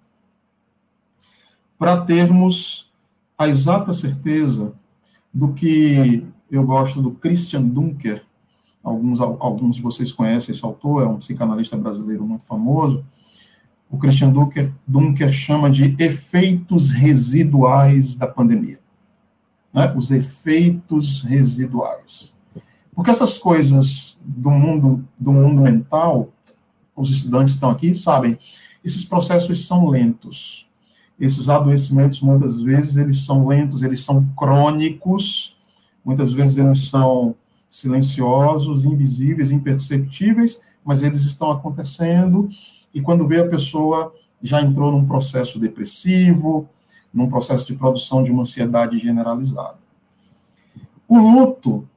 para termos a exata certeza do que eu gosto do Christian Dunker, alguns, alguns de vocês conhecem esse autor, é um psicanalista brasileiro muito famoso. O Christian Dunker, Dunker chama de efeitos residuais da pandemia. Né? Os efeitos residuais. Porque essas coisas do mundo, do mundo mental, os estudantes estão aqui sabem, esses processos são lentos. Esses adoecimentos, muitas vezes, eles são lentos, eles são crônicos, muitas vezes eles são silenciosos, invisíveis, imperceptíveis, mas eles estão acontecendo, e quando vê a pessoa já entrou num processo depressivo, num processo de produção de uma ansiedade generalizada. O luto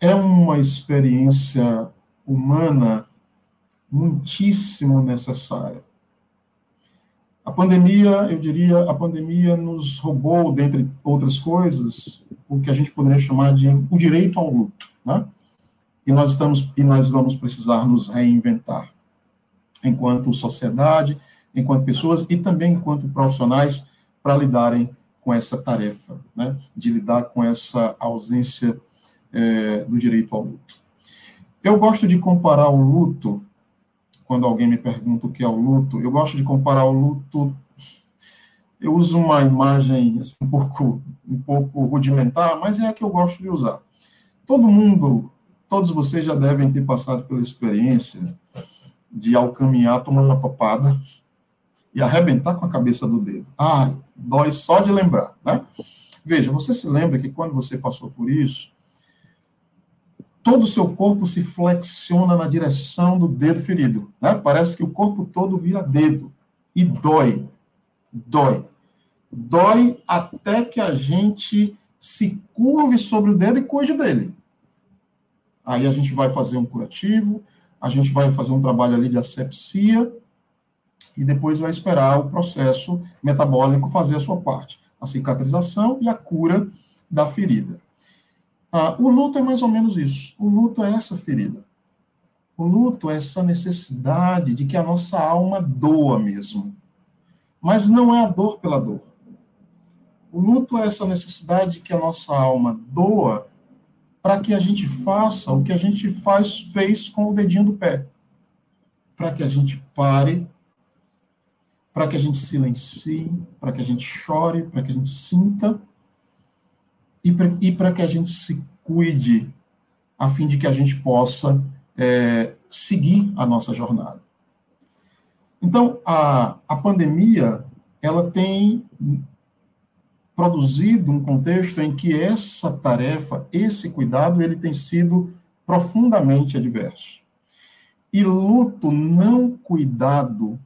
é uma experiência humana muitíssimo necessária. A pandemia, eu diria, a pandemia nos roubou, dentre outras coisas, o que a gente poderia chamar de o direito ao luto, né? E nós estamos e nós vamos precisar nos reinventar enquanto sociedade, enquanto pessoas e também enquanto profissionais para lidarem com essa tarefa, né? De lidar com essa ausência é, do direito ao luto. Eu gosto de comparar o luto quando alguém me pergunta o que é o luto, eu gosto de comparar o luto. Eu uso uma imagem assim, um, pouco, um pouco rudimentar, mas é a que eu gosto de usar. Todo mundo, todos vocês já devem ter passado pela experiência de, ao caminhar, tomar uma papada e arrebentar com a cabeça do dedo. Ai, dói só de lembrar, né? Veja, você se lembra que quando você passou por isso, todo o seu corpo se flexiona na direção do dedo ferido. Né? Parece que o corpo todo vira dedo. E dói. Dói. Dói até que a gente se curve sobre o dedo e cuide dele. Aí a gente vai fazer um curativo, a gente vai fazer um trabalho ali de asepsia e depois vai esperar o processo metabólico fazer a sua parte, a cicatrização e a cura da ferida. Ah, o luto é mais ou menos isso. O luto é essa ferida. O luto é essa necessidade de que a nossa alma doa mesmo. Mas não é a dor pela dor. O luto é essa necessidade de que a nossa alma doa para que a gente faça o que a gente faz, fez com o dedinho do pé. Para que a gente pare, para que a gente silencie, para que a gente chore, para que a gente sinta e para que a gente se cuide, a fim de que a gente possa é, seguir a nossa jornada. Então, a, a pandemia, ela tem produzido um contexto em que essa tarefa, esse cuidado, ele tem sido profundamente adverso. E luto não cuidado,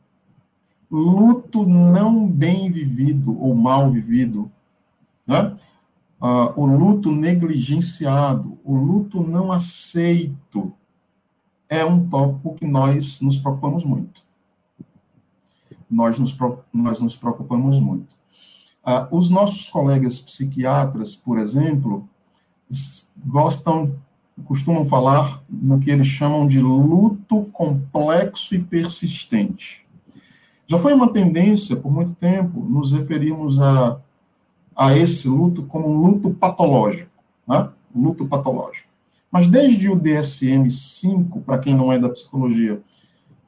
luto não bem vivido ou mal vivido, né? Ah, o luto negligenciado, o luto não aceito, é um tópico que nós nos preocupamos muito. Nós nos, nós nos preocupamos muito. Ah, os nossos colegas psiquiatras, por exemplo, gostam, costumam falar no que eles chamam de luto complexo e persistente. Já foi uma tendência, por muito tempo, nos referirmos a, a esse luto como um luto patológico, né? luto patológico. Mas desde o DSM-5, para quem não é da psicologia,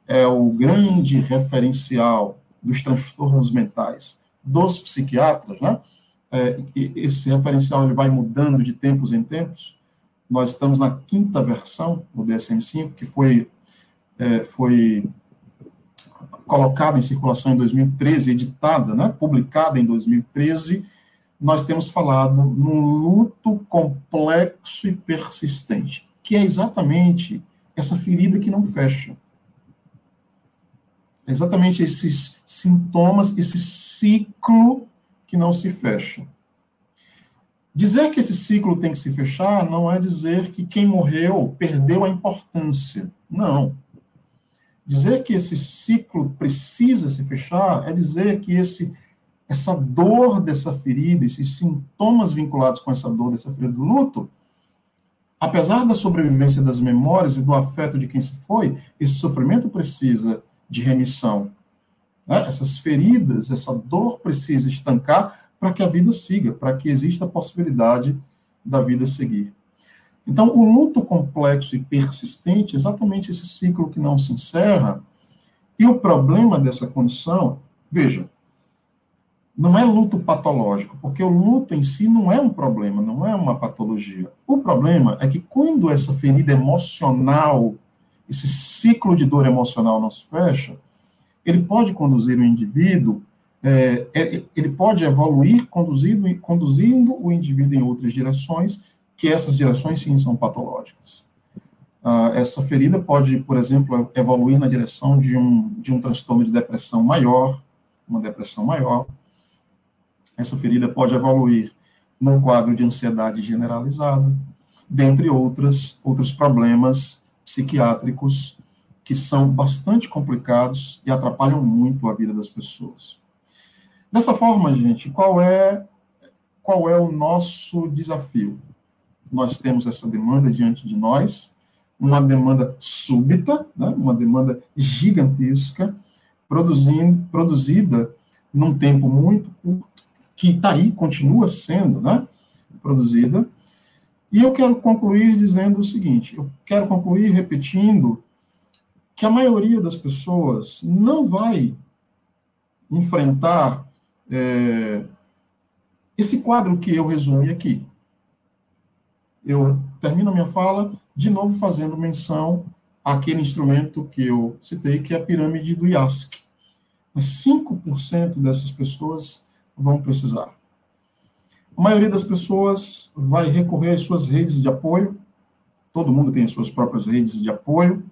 é o grande referencial dos transtornos mentais dos psiquiatras, né? É, esse referencial ele vai mudando de tempos em tempos. Nós estamos na quinta versão do DSM-5, que foi, é, foi colocada em circulação em 2013, editada, né? publicada em 2013. Nós temos falado num luto complexo e persistente, que é exatamente essa ferida que não fecha exatamente esses sintomas, esse ciclo que não se fecha. Dizer que esse ciclo tem que se fechar não é dizer que quem morreu perdeu a importância. Não. Dizer que esse ciclo precisa se fechar é dizer que esse essa dor dessa ferida, esses sintomas vinculados com essa dor dessa ferida do luto, apesar da sobrevivência das memórias e do afeto de quem se foi, esse sofrimento precisa de remissão. Né? Essas feridas, essa dor precisa estancar para que a vida siga, para que exista a possibilidade da vida seguir. Então, o luto complexo e persistente é exatamente esse ciclo que não se encerra. E o problema dessa condição, veja, não é luto patológico, porque o luto em si não é um problema, não é uma patologia. O problema é que quando essa ferida emocional esse ciclo de dor emocional não se fecha, ele pode conduzir o indivíduo, é, é, ele pode evoluir conduzindo, conduzindo o indivíduo em outras direções, que essas direções sim são patológicas. Ah, essa ferida pode, por exemplo, evoluir na direção de um, de um transtorno de depressão maior, uma depressão maior. Essa ferida pode evoluir num quadro de ansiedade generalizada, dentre outras, outros problemas psiquiátricos que são bastante complicados e atrapalham muito a vida das pessoas. Dessa forma, gente, qual é qual é o nosso desafio? Nós temos essa demanda diante de nós, uma demanda súbita, né, uma demanda gigantesca, produzindo, produzida num tempo muito curto, que está aí, continua sendo né, produzida, e eu quero concluir dizendo o seguinte: eu quero concluir repetindo que a maioria das pessoas não vai enfrentar é, esse quadro que eu resumi aqui. Eu termino a minha fala de novo fazendo menção àquele instrumento que eu citei, que é a pirâmide do IASC. Mas 5% dessas pessoas vão precisar. A maioria das pessoas vai recorrer às suas redes de apoio. Todo mundo tem as suas próprias redes de apoio.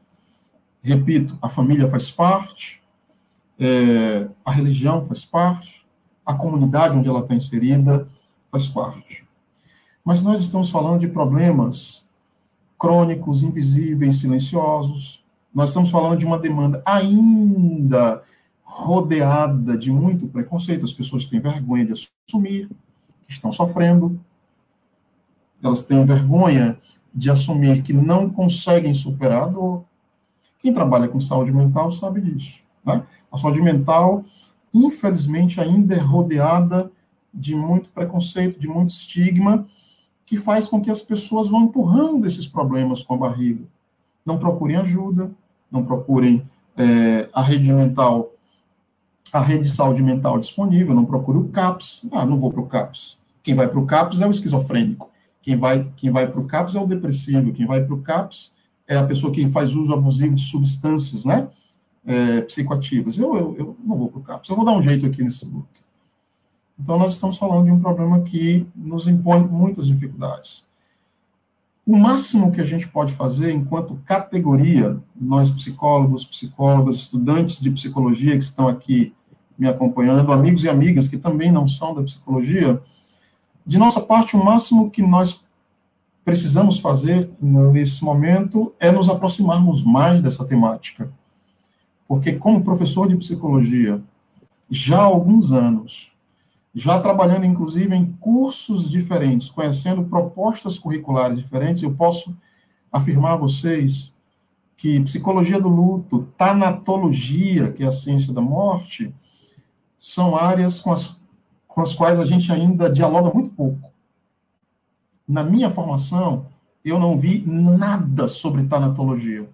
Repito, a família faz parte, é, a religião faz parte, a comunidade onde ela está inserida faz parte. Mas nós estamos falando de problemas crônicos, invisíveis, silenciosos. Nós estamos falando de uma demanda ainda rodeada de muito preconceito. As pessoas têm vergonha de assumir, estão sofrendo, elas têm vergonha de assumir que não conseguem superar a dor. Quem trabalha com saúde mental sabe disso. Né? A saúde mental, infelizmente, ainda é rodeada de muito preconceito, de muito estigma, que faz com que as pessoas vão empurrando esses problemas com a barriga. Não procurem ajuda, não procurem é, a rede mental, a rede de saúde mental disponível, não procure o CAPS. Ah, não vou para o CAPS. Quem vai para o CAPS é o esquizofrênico. Quem vai, quem vai para o CAPS é o depressivo. Quem vai para o CAPS é a pessoa que faz uso abusivo de substâncias, né? É, psicoativas. Eu, eu, eu não vou para o CAPS. Eu vou dar um jeito aqui nesse luto. Então, nós estamos falando de um problema que nos impõe muitas dificuldades. O máximo que a gente pode fazer, enquanto categoria, nós psicólogos, psicólogas, estudantes de psicologia que estão aqui me acompanhando, amigos e amigas que também não são da psicologia, de nossa parte, o máximo que nós precisamos fazer nesse momento é nos aproximarmos mais dessa temática. Porque, como professor de psicologia, já há alguns anos, já trabalhando inclusive em cursos diferentes, conhecendo propostas curriculares diferentes, eu posso afirmar a vocês que psicologia do luto, tanatologia, que é a ciência da morte, são áreas com as, com as quais a gente ainda dialoga muito pouco. Na minha formação, eu não vi nada sobre tanatologia.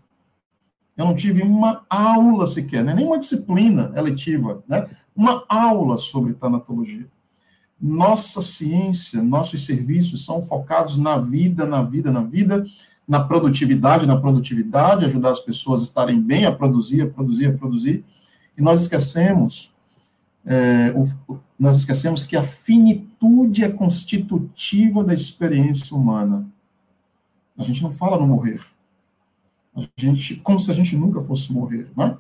Eu não tive uma aula sequer, né? nem uma disciplina eletiva, né? Uma aula sobre tanatologia. Nossa ciência, nossos serviços são focados na vida, na vida, na vida, na produtividade, na produtividade, ajudar as pessoas a estarem bem, a produzir, a produzir, a produzir. E nós esquecemos, é, o, nós esquecemos que a finitude é constitutiva da experiência humana. A gente não fala no morrer. A gente, como se a gente nunca fosse morrer, né?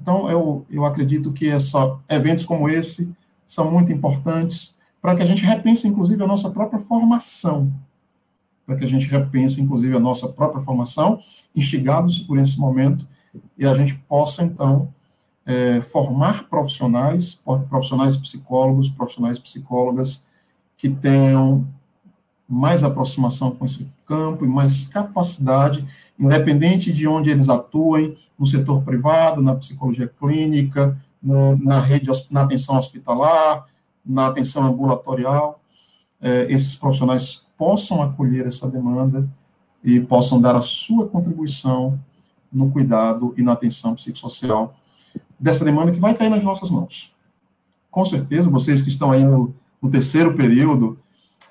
Então, eu, eu acredito que essa, eventos como esse são muito importantes para que a gente repense, inclusive, a nossa própria formação. Para que a gente repense, inclusive, a nossa própria formação, instigados por esse momento, e a gente possa, então, é, formar profissionais, profissionais psicólogos, profissionais psicólogas, que tenham mais aproximação com esse campo e mais capacidade, independente de onde eles atuem, no setor privado, na psicologia clínica, no, na rede, na atenção hospitalar, na atenção ambulatorial, é, esses profissionais possam acolher essa demanda e possam dar a sua contribuição no cuidado e na atenção psicossocial dessa demanda que vai cair nas nossas mãos. Com certeza, vocês que estão aí no, no terceiro período,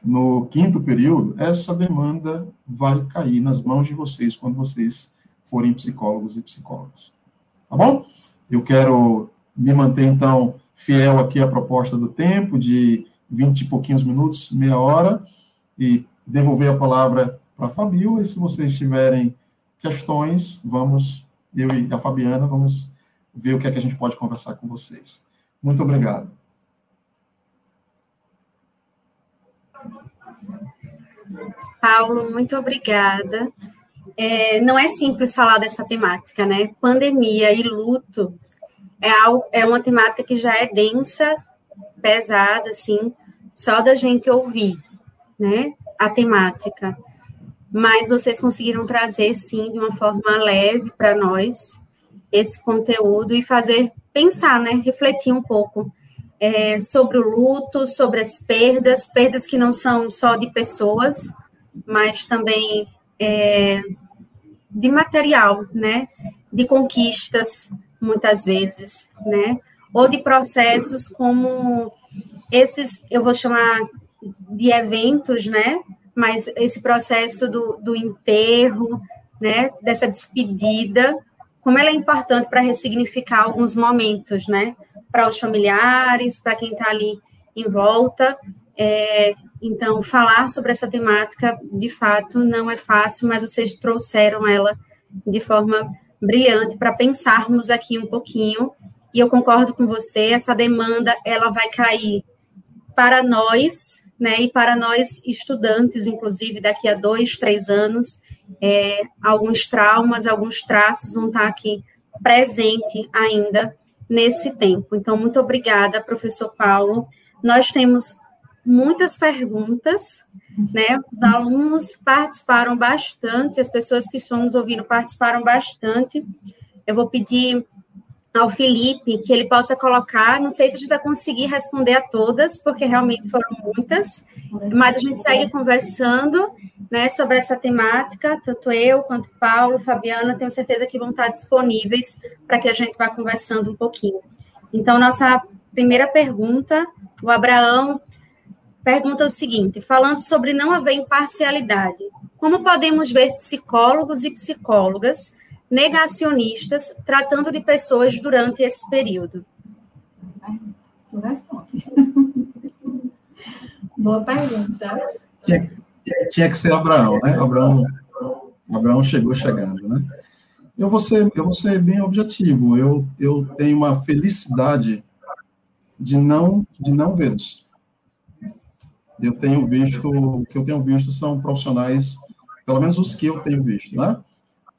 no quinto período, essa demanda vai cair nas mãos de vocês quando vocês forem psicólogos e psicólogas. Tá bom? Eu quero me manter, então, fiel aqui à proposta do tempo, de 20 e pouquinhos minutos, meia hora, e devolver a palavra para a Fabio, e se vocês tiverem questões, vamos, eu e a Fabiana, vamos ver o que é que a gente pode conversar com vocês. Muito obrigado. Paulo, muito obrigada. É, não é simples falar dessa temática, né? Pandemia e luto é, algo, é uma temática que já é densa, pesada, assim, só da gente ouvir, né? A temática. Mas vocês conseguiram trazer, sim, de uma forma leve para nós esse conteúdo e fazer pensar, né? Refletir um pouco é, sobre o luto, sobre as perdas, perdas que não são só de pessoas, mas também é, de material, né? De conquistas, muitas vezes, né? Ou de processos como esses, eu vou chamar de eventos, né? Mas esse processo do, do enterro, né? Dessa despedida, como ela é importante para ressignificar alguns momentos, né? Para os familiares, para quem está ali em volta. É, então, falar sobre essa temática, de fato, não é fácil, mas vocês trouxeram ela de forma brilhante para pensarmos aqui um pouquinho. E eu concordo com você, essa demanda ela vai cair para nós, né, e para nós estudantes, inclusive daqui a dois, três anos, é, alguns traumas, alguns traços vão estar aqui presente ainda nesse tempo. Então, muito obrigada, professor Paulo. Nós temos muitas perguntas, né? Os alunos participaram bastante, as pessoas que estão nos ouvindo participaram bastante. Eu vou pedir ao Felipe que ele possa colocar, não sei se a gente vai conseguir responder a todas, porque realmente foram muitas, mas a gente segue conversando, né, sobre essa temática, tanto eu quanto Paulo, Fabiana, tenho certeza que vão estar disponíveis para que a gente vá conversando um pouquinho. Então, nossa primeira pergunta, o Abraão pergunta o seguinte: falando sobre não haver imparcialidade, como podemos ver psicólogos e psicólogas negacionistas tratando de pessoas durante esse período? Tu responde. Boa pergunta. Tinha, tinha que ser Abraão, né? Abraão, Abraão chegou chegando, né? Eu vou ser, eu vou ser bem objetivo. Eu, eu tenho uma felicidade de não, de não vê-los. Eu tenho visto, o que eu tenho visto são profissionais, pelo menos os que eu tenho visto, né?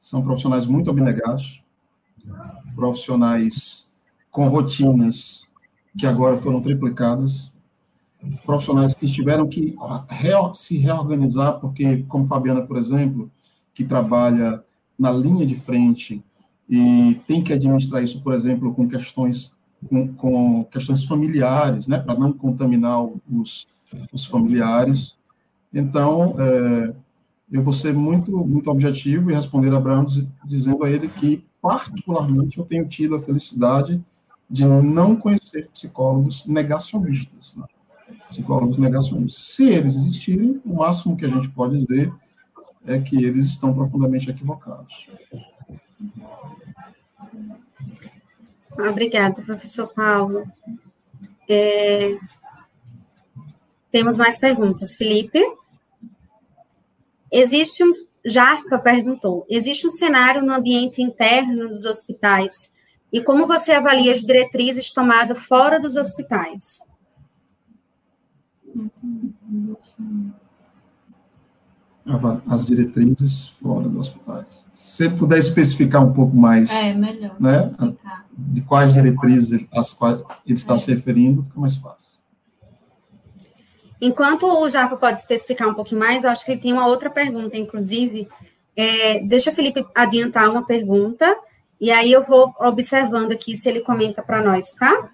São profissionais muito abnegados, profissionais com rotinas que agora foram triplicadas, profissionais que tiveram que se reorganizar, porque, como Fabiana, por exemplo, que trabalha na linha de frente e tem que administrar isso, por exemplo, com questões com, com questões familiares, né, para não contaminar os, os familiares. Então, é, eu vou ser muito, muito objetivo e responder a Abraão dizendo a ele que, particularmente, eu tenho tido a felicidade de não conhecer psicólogos negacionistas. Né? Psicólogos negacionistas. Se eles existirem, o máximo que a gente pode dizer é que eles estão profundamente equivocados. Obrigada, professor Paulo. É... Temos mais perguntas. Felipe? Existe um. Jarpa perguntou: existe um cenário no ambiente interno dos hospitais e como você avalia as diretrizes tomadas fora dos hospitais? As diretrizes fora dos hospitais. Se puder especificar um pouco mais. É, melhor. Né, de quais diretrizes às quais ele está é. se referindo, fica mais fácil. Enquanto o Japa pode especificar um pouquinho mais, eu acho que ele tem uma outra pergunta, inclusive. É, deixa o Felipe adiantar uma pergunta e aí eu vou observando aqui se ele comenta para nós, tá?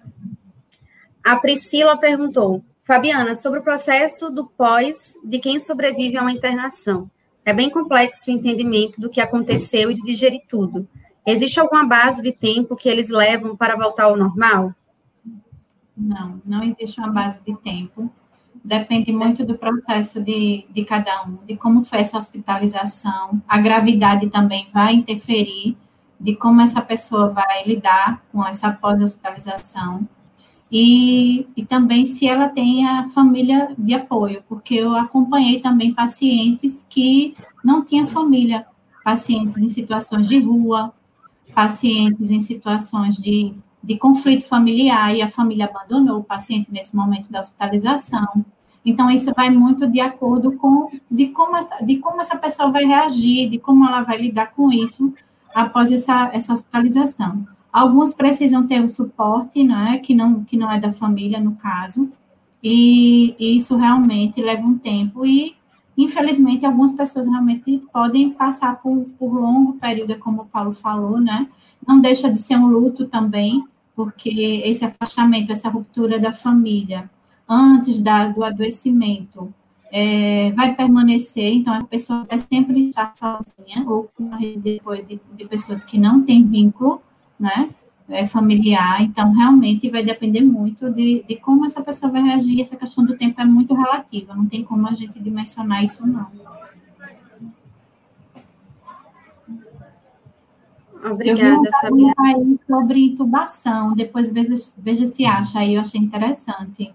A Priscila perguntou: Fabiana, sobre o processo do pós de quem sobrevive a uma internação. É bem complexo o entendimento do que aconteceu e de digerir tudo. Existe alguma base de tempo que eles levam para voltar ao normal? Não, não existe uma base de tempo. Depende muito do processo de, de cada um, de como foi essa hospitalização. A gravidade também vai interferir de como essa pessoa vai lidar com essa pós-hospitalização e, e também se ela tem a família de apoio, porque eu acompanhei também pacientes que não tinham família, pacientes em situações de rua, pacientes em situações de, de conflito familiar e a família abandonou o paciente nesse momento da hospitalização. Então, isso vai muito de acordo com de como, essa, de como essa pessoa vai reagir, de como ela vai lidar com isso após essa, essa hospitalização. Alguns precisam ter o suporte, né, que não, que não é da família, no caso, e, e isso realmente leva um tempo, e infelizmente algumas pessoas realmente podem passar por, por longo período, como o Paulo falou, né, não deixa de ser um luto também, porque esse afastamento, essa ruptura da família, antes da, do adoecimento, é, vai permanecer, então a pessoa vai sempre estar sozinha, ou com uma rede de, de, de pessoas que não têm vínculo, né, é, familiar, então realmente vai depender muito de, de como essa pessoa vai reagir, essa questão do tempo é muito relativa, não tem como a gente dimensionar isso não. Obrigada, Fabiana. aí sobre intubação, depois veja, veja se acha, aí eu achei interessante.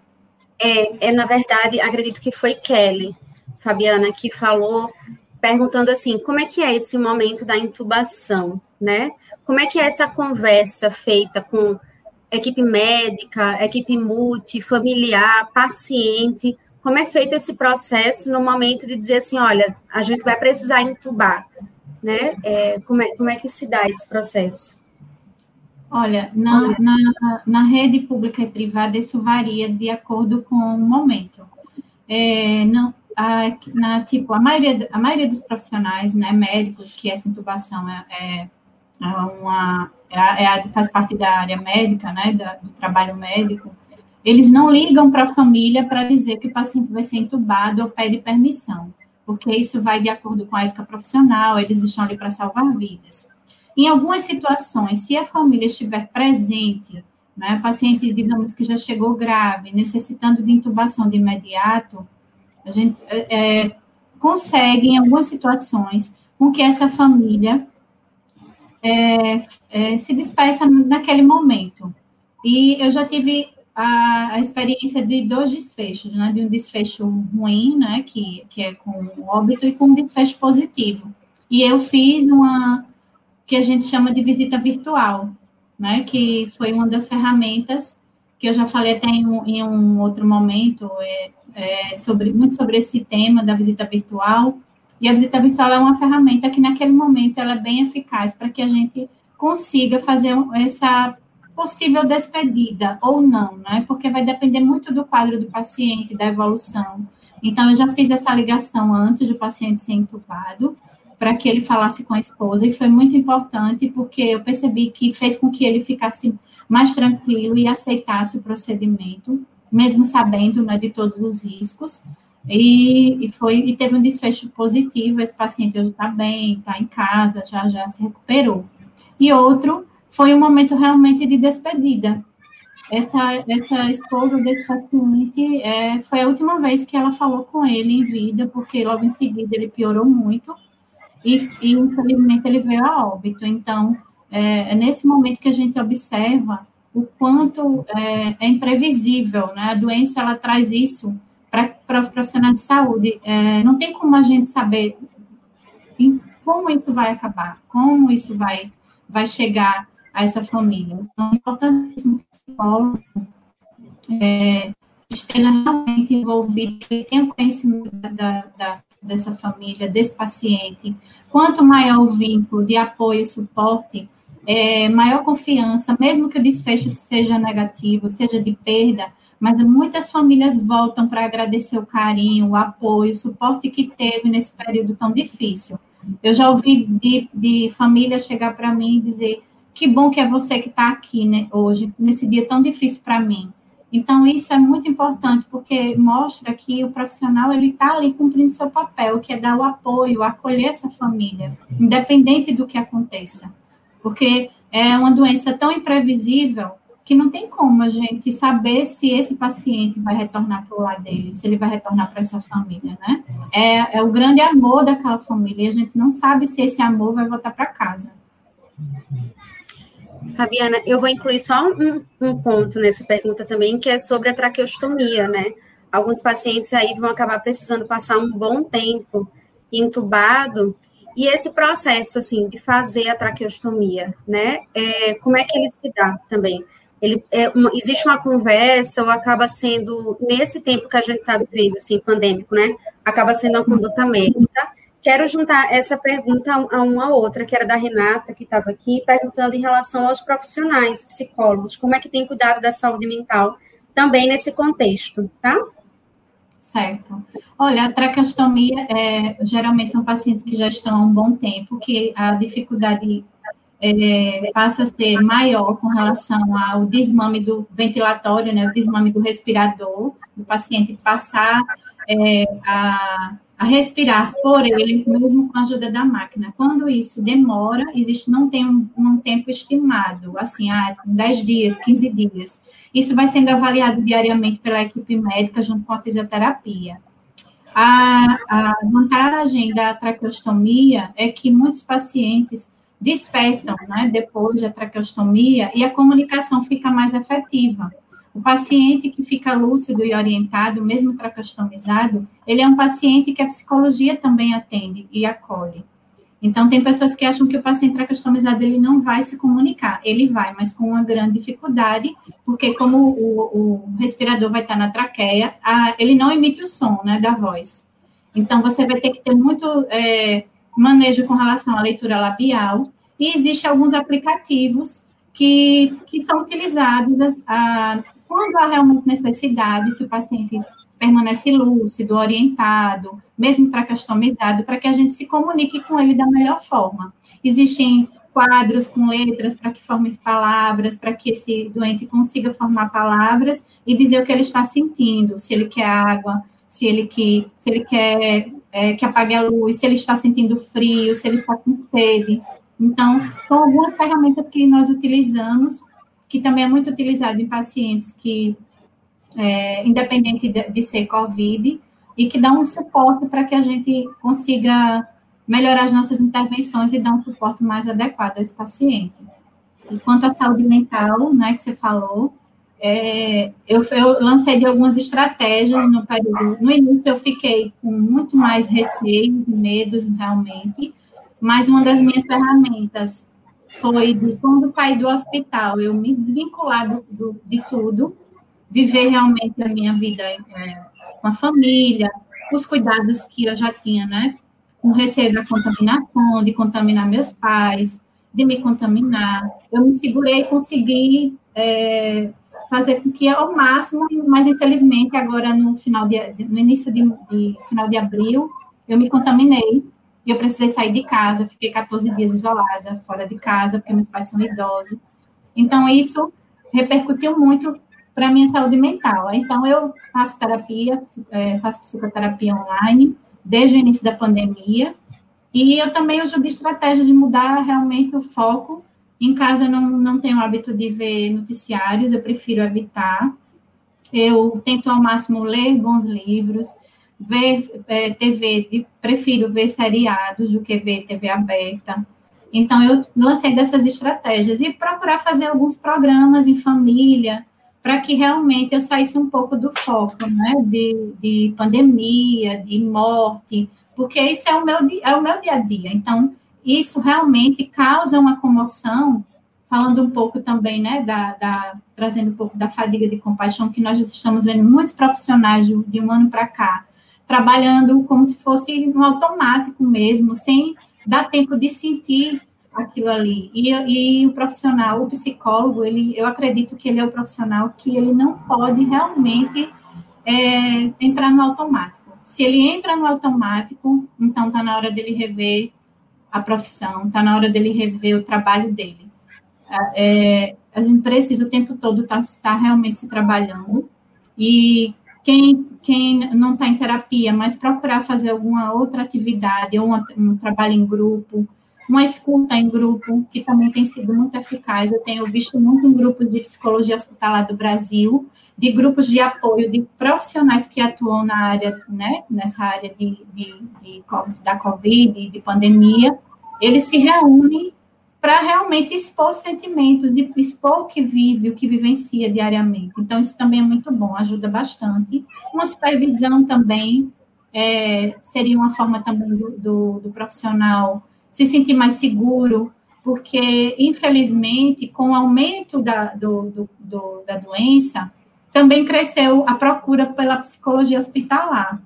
É, é, na verdade, acredito que foi Kelly, Fabiana, que falou, perguntando assim, como é que é esse momento da intubação, né? Como é que é essa conversa feita com equipe médica, equipe multi, familiar, paciente, como é feito esse processo no momento de dizer assim, olha, a gente vai precisar intubar, né? É, como, é, como é que se dá esse processo? Olha, na, na, na, rede pública e privada, isso varia de acordo com o momento. É, não, a, na, tipo, a maioria, a maioria dos profissionais, né, médicos, que essa intubação é, é, é uma, é, é faz parte da área médica, né, da, do trabalho médico, eles não ligam para a família para dizer que o paciente vai ser intubado ou pede permissão, porque isso vai de acordo com a ética profissional, eles estão ali para salvar vidas. Em algumas situações, se a família estiver presente, né, paciente, digamos que já chegou grave, necessitando de intubação de imediato, a gente é, é, consegue, em algumas situações, com que essa família é, é, se despeça naquele momento. E eu já tive a, a, experiência de dois desfechos, né? De um desfecho ruim, né? Que, que é com óbito, e com um desfecho positivo. E eu fiz uma que a gente chama de visita virtual, né? Que foi uma das ferramentas que eu já falei até em um, em um outro momento, é, é sobre, muito sobre esse tema da visita virtual. E a visita virtual é uma ferramenta que, naquele momento, ela é bem eficaz para que a gente consiga fazer essa possível despedida ou não, né? Porque vai depender muito do quadro do paciente, da evolução. Então, eu já fiz essa ligação antes do paciente ser entubado, para que ele falasse com a esposa, e foi muito importante, porque eu percebi que fez com que ele ficasse mais tranquilo e aceitasse o procedimento, mesmo sabendo né, de todos os riscos. E, e, foi e teve um desfecho positivo. Esse paciente hoje está bem, está em casa, já já se recuperou. E outro foi um momento realmente de despedida. Essa, essa esposa desse paciente é, foi a última vez que ela falou com ele em vida, porque logo em seguida ele piorou muito e, e infelizmente ele veio a óbito. Então, é, é nesse momento que a gente observa o quanto é, é imprevisível, né? A doença ela traz isso para os profissionais de saúde. É, não tem como a gente saber como isso vai acabar, como isso vai, vai chegar a essa família. Então, é importantíssimo que o psicólogo é, esteja realmente envolvido, que ele tenha conhecimento da, da, dessa família, desse paciente. Quanto maior o vínculo de apoio e suporte, é, maior confiança, mesmo que o desfecho seja negativo, seja de perda, mas muitas famílias voltam para agradecer o carinho, o apoio, o suporte que teve nesse período tão difícil. Eu já ouvi de, de famílias chegar para mim e dizer: que bom que é você que está aqui né, hoje, nesse dia tão difícil para mim. Então, isso é muito importante, porque mostra que o profissional ele está ali cumprindo seu papel, que é dar o apoio, acolher essa família, independente do que aconteça. Porque é uma doença tão imprevisível que não tem como a gente saber se esse paciente vai retornar para o lado dele, se ele vai retornar para essa família, né? É, é o grande amor daquela família, e a gente não sabe se esse amor vai voltar para casa. Fabiana, eu vou incluir só um, um, ponto nessa pergunta também, que é sobre a traqueostomia, né? Alguns pacientes aí vão acabar precisando passar um bom tempo entubado, e esse processo, assim, de fazer a traqueostomia, né? É, como é que ele se dá também? Ele, é uma, existe uma conversa ou acaba sendo, nesse tempo que a gente está vivendo, assim, pandêmico, né? Acaba sendo uma conduta médica, Quero juntar essa pergunta a uma outra, que era da Renata, que estava aqui, perguntando em relação aos profissionais, psicólogos, como é que tem cuidado da saúde mental também nesse contexto, tá? Certo. Olha, a traqueostomia, é, geralmente são pacientes que já estão há um bom tempo, que a dificuldade é, passa a ser maior com relação ao desmame do ventilatório, né, o desmame do respirador, do paciente passar é, a a respirar por ele, mesmo com a ajuda da máquina. Quando isso demora, existe, não tem um, um tempo estimado, assim, ah, 10 dias, 15 dias. Isso vai sendo avaliado diariamente pela equipe médica junto com a fisioterapia. A, a vantagem da traqueostomia é que muitos pacientes despertam, né, depois da traqueostomia e a comunicação fica mais efetiva. O paciente que fica lúcido e orientado, mesmo tracostomizado, ele é um paciente que a psicologia também atende e acolhe. Então, tem pessoas que acham que o paciente tracostomizado ele não vai se comunicar. Ele vai, mas com uma grande dificuldade, porque como o, o respirador vai estar na traqueia, a, ele não emite o som né, da voz. Então, você vai ter que ter muito é, manejo com relação à leitura labial. E existem alguns aplicativos que, que são utilizados a, quando há realmente necessidade, se o paciente permanece lúcido, orientado, mesmo tracostomizado, para que a gente se comunique com ele da melhor forma. Existem quadros com letras para que formem palavras, para que esse doente consiga formar palavras e dizer o que ele está sentindo, se ele quer água, se ele, que, se ele quer é, que apague a luz, se ele está sentindo frio, se ele está com sede. Então, são algumas ferramentas que nós utilizamos que também é muito utilizado em pacientes que, é, independente de, de ser COVID, e que dá um suporte para que a gente consiga melhorar as nossas intervenções e dar um suporte mais adequado a esse paciente. E quanto à saúde mental, né, que você falou, é, eu, eu, lancei de algumas estratégias no período. No início, eu fiquei com muito mais receios e medos, realmente, mas uma das minhas ferramentas foi de quando saí do hospital, eu me desvincular do, do, de tudo, viver realmente a minha vida é, com a família, os cuidados que eu já tinha, né? Com receio da contaminação, de contaminar meus pais, de me contaminar. Eu me segurei e consegui é, fazer com que ao máximo, mas infelizmente agora no final de, no início de, de final de abril, eu me contaminei e eu precisei sair de casa, fiquei 14 dias isolada, fora de casa, porque meus pais são idosos. Então, isso repercutiu muito para minha saúde mental. Então, eu faço terapia, é, faço psicoterapia online, desde o início da pandemia, e eu também uso de estratégia de mudar realmente o foco. Em casa, eu não, não tenho hábito de ver noticiários, eu prefiro evitar. Eu tento ao máximo ler bons livros, ver é, TV, prefiro ver seriados do que ver TV aberta. Então, eu lancei dessas estratégias e procurar fazer alguns programas em família, para que realmente eu saísse um pouco do foco, né, de, de pandemia, de morte, porque isso é o, meu, é o meu dia a dia. Então, isso realmente causa uma comoção, falando um pouco também, né, da, da trazendo um pouco da fadiga de compaixão, que nós estamos vendo muitos profissionais de, de um ano para cá, trabalhando como se fosse no automático mesmo, sem dar tempo de sentir aquilo ali. E, e, o profissional, o psicólogo, ele, eu acredito que ele é o profissional que ele não pode realmente é, entrar no automático. Se ele entra no automático, então está na hora dele rever a profissão, está na hora dele rever o trabalho dele. É, a gente precisa o tempo todo estar tá, tá realmente se trabalhando e quem, quem não está em terapia, mas procurar fazer alguma outra atividade, ou um, um trabalho em grupo, uma escuta em grupo, que também tem sido muito eficaz. Eu tenho visto muito em grupos de psicologia hospitalar do Brasil, de grupos de apoio de profissionais que atuam na área, né, nessa área de, de, de da Covid, de pandemia, eles se reúnem para realmente expor sentimentos e expor o que vive, o que vivencia diariamente. Então, isso também é muito bom, ajuda bastante. Uma supervisão também é, seria uma forma também do, do, do profissional se sentir mais seguro, porque, infelizmente, com o aumento da, do, do, da doença, também cresceu a procura pela psicologia hospitalar,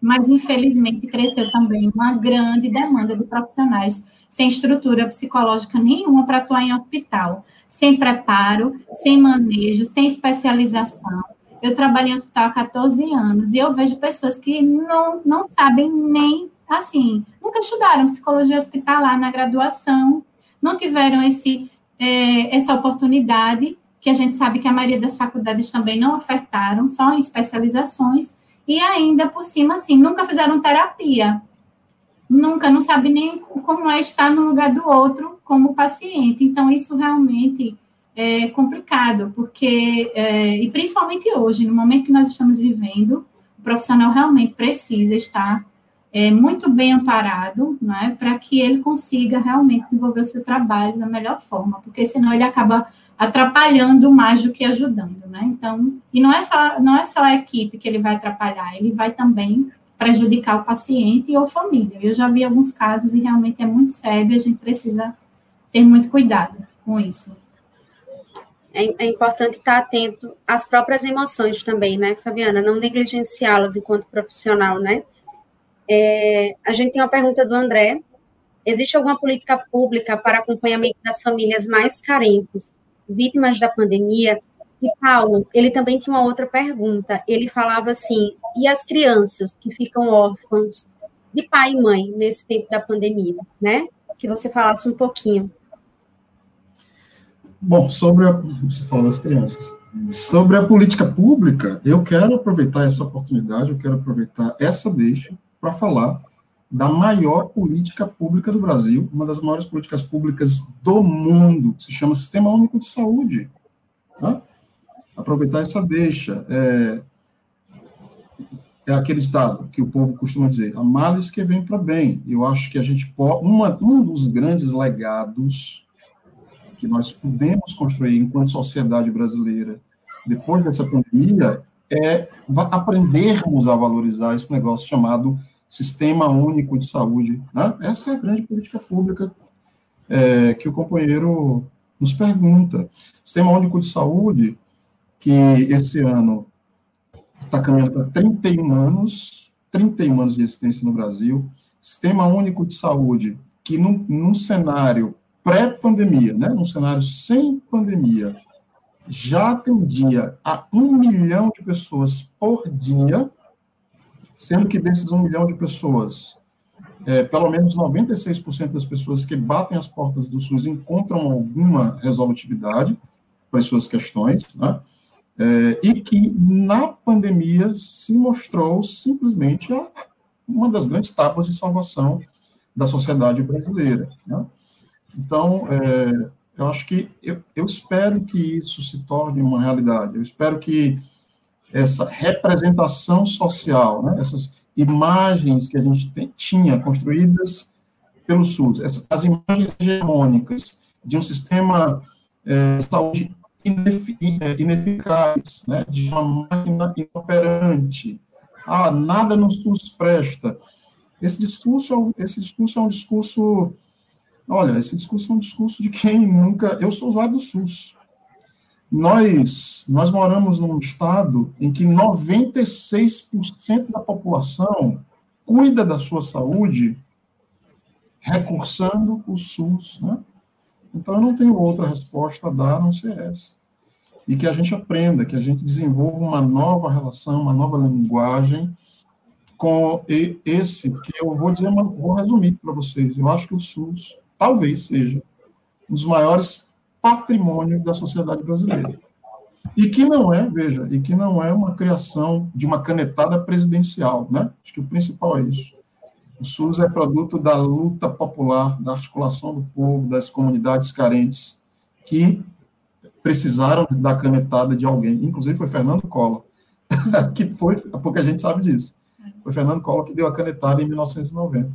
mas, infelizmente, cresceu também uma grande demanda de profissionais sem estrutura psicológica nenhuma para atuar em hospital, sem preparo, sem manejo, sem especialização. Eu trabalho em hospital há 14 anos e eu vejo pessoas que não, não sabem nem, assim, nunca estudaram psicologia hospitalar na graduação, não tiveram esse, é, essa oportunidade, que a gente sabe que a maioria das faculdades também não ofertaram, só em especializações, e ainda por cima, assim, nunca fizeram terapia nunca, não sabe nem como é estar no lugar do outro como paciente. Então, isso realmente é complicado, porque, é, e principalmente hoje, no momento que nós estamos vivendo, o profissional realmente precisa estar é, muito bem amparado, né, para que ele consiga realmente desenvolver o seu trabalho da melhor forma, porque senão ele acaba atrapalhando mais do que ajudando, né? Então, e não é só não é só a equipe que ele vai atrapalhar, ele vai também prejudicar o paciente ou família. Eu já vi alguns casos e realmente é muito sério, a gente precisa ter muito cuidado com isso. É, é importante estar atento às próprias emoções também, né, Fabiana? Não negligenciá-las enquanto profissional, né? É, a gente tem uma pergunta do André. Existe alguma política pública para acompanhamento das famílias mais carentes, vítimas da pandemia, e Paulo, ele também tinha uma outra pergunta. Ele falava assim: e as crianças que ficam órfãos de pai e mãe nesse tempo da pandemia, né? Que você falasse um pouquinho. Bom, sobre a, você falou das crianças. Sobre a política pública, eu quero aproveitar essa oportunidade, eu quero aproveitar essa deixa para falar da maior política pública do Brasil, uma das maiores políticas públicas do mundo, que se chama Sistema Único de Saúde. Tá? aproveitar essa deixa. É, é aquele ditado que o povo costuma dizer, a males que vem para bem. Eu acho que a gente pode, uma, um dos grandes legados que nós podemos construir enquanto sociedade brasileira depois dessa pandemia, é aprendermos a valorizar esse negócio chamado Sistema Único de Saúde. Né? Essa é a grande política pública é, que o companheiro nos pergunta. Sistema Único de Saúde, que esse ano está caminhando para 31 anos, 31 anos de existência no Brasil, Sistema Único de Saúde, que num, num cenário pré-pandemia, né, num cenário sem pandemia, já atendia a um milhão de pessoas por dia, sendo que desses um milhão de pessoas, é, pelo menos 96% das pessoas que batem as portas do SUS encontram alguma resolutividade para as suas questões, né? É, e que na pandemia se mostrou simplesmente uma das grandes tábuas de salvação da sociedade brasileira. Né? Então, é, eu acho que eu, eu, espero que isso se torne uma realidade. Eu espero que essa representação social, né, essas imagens que a gente tem, tinha construídas pelo SUS, essas, as imagens hegemônicas de um sistema é, de saúde ineficaz, né, de uma máquina inoperante, ah, nada no SUS presta. Esse discurso, é esse discurso é um discurso, olha, esse discurso é um discurso de quem nunca, eu sou usuário do SUS. Nós, nós moramos num estado em que 96% da população cuida da sua saúde recursando o SUS, né? Então, eu não tenho outra resposta a dar a não ser essa e que a gente aprenda, que a gente desenvolva uma nova relação, uma nova linguagem com esse, que eu vou dizer, vou resumir para vocês. Eu acho que o SUS talvez seja um dos maiores patrimônios da sociedade brasileira. E que não é, veja, e que não é uma criação de uma canetada presidencial, né? Acho que o principal é isso. O SUS é produto da luta popular, da articulação do povo, das comunidades carentes, que precisaram da canetada de alguém. Inclusive foi Fernando Collor, que foi, porque a gente sabe disso. Foi Fernando Collor que deu a canetada em 1990.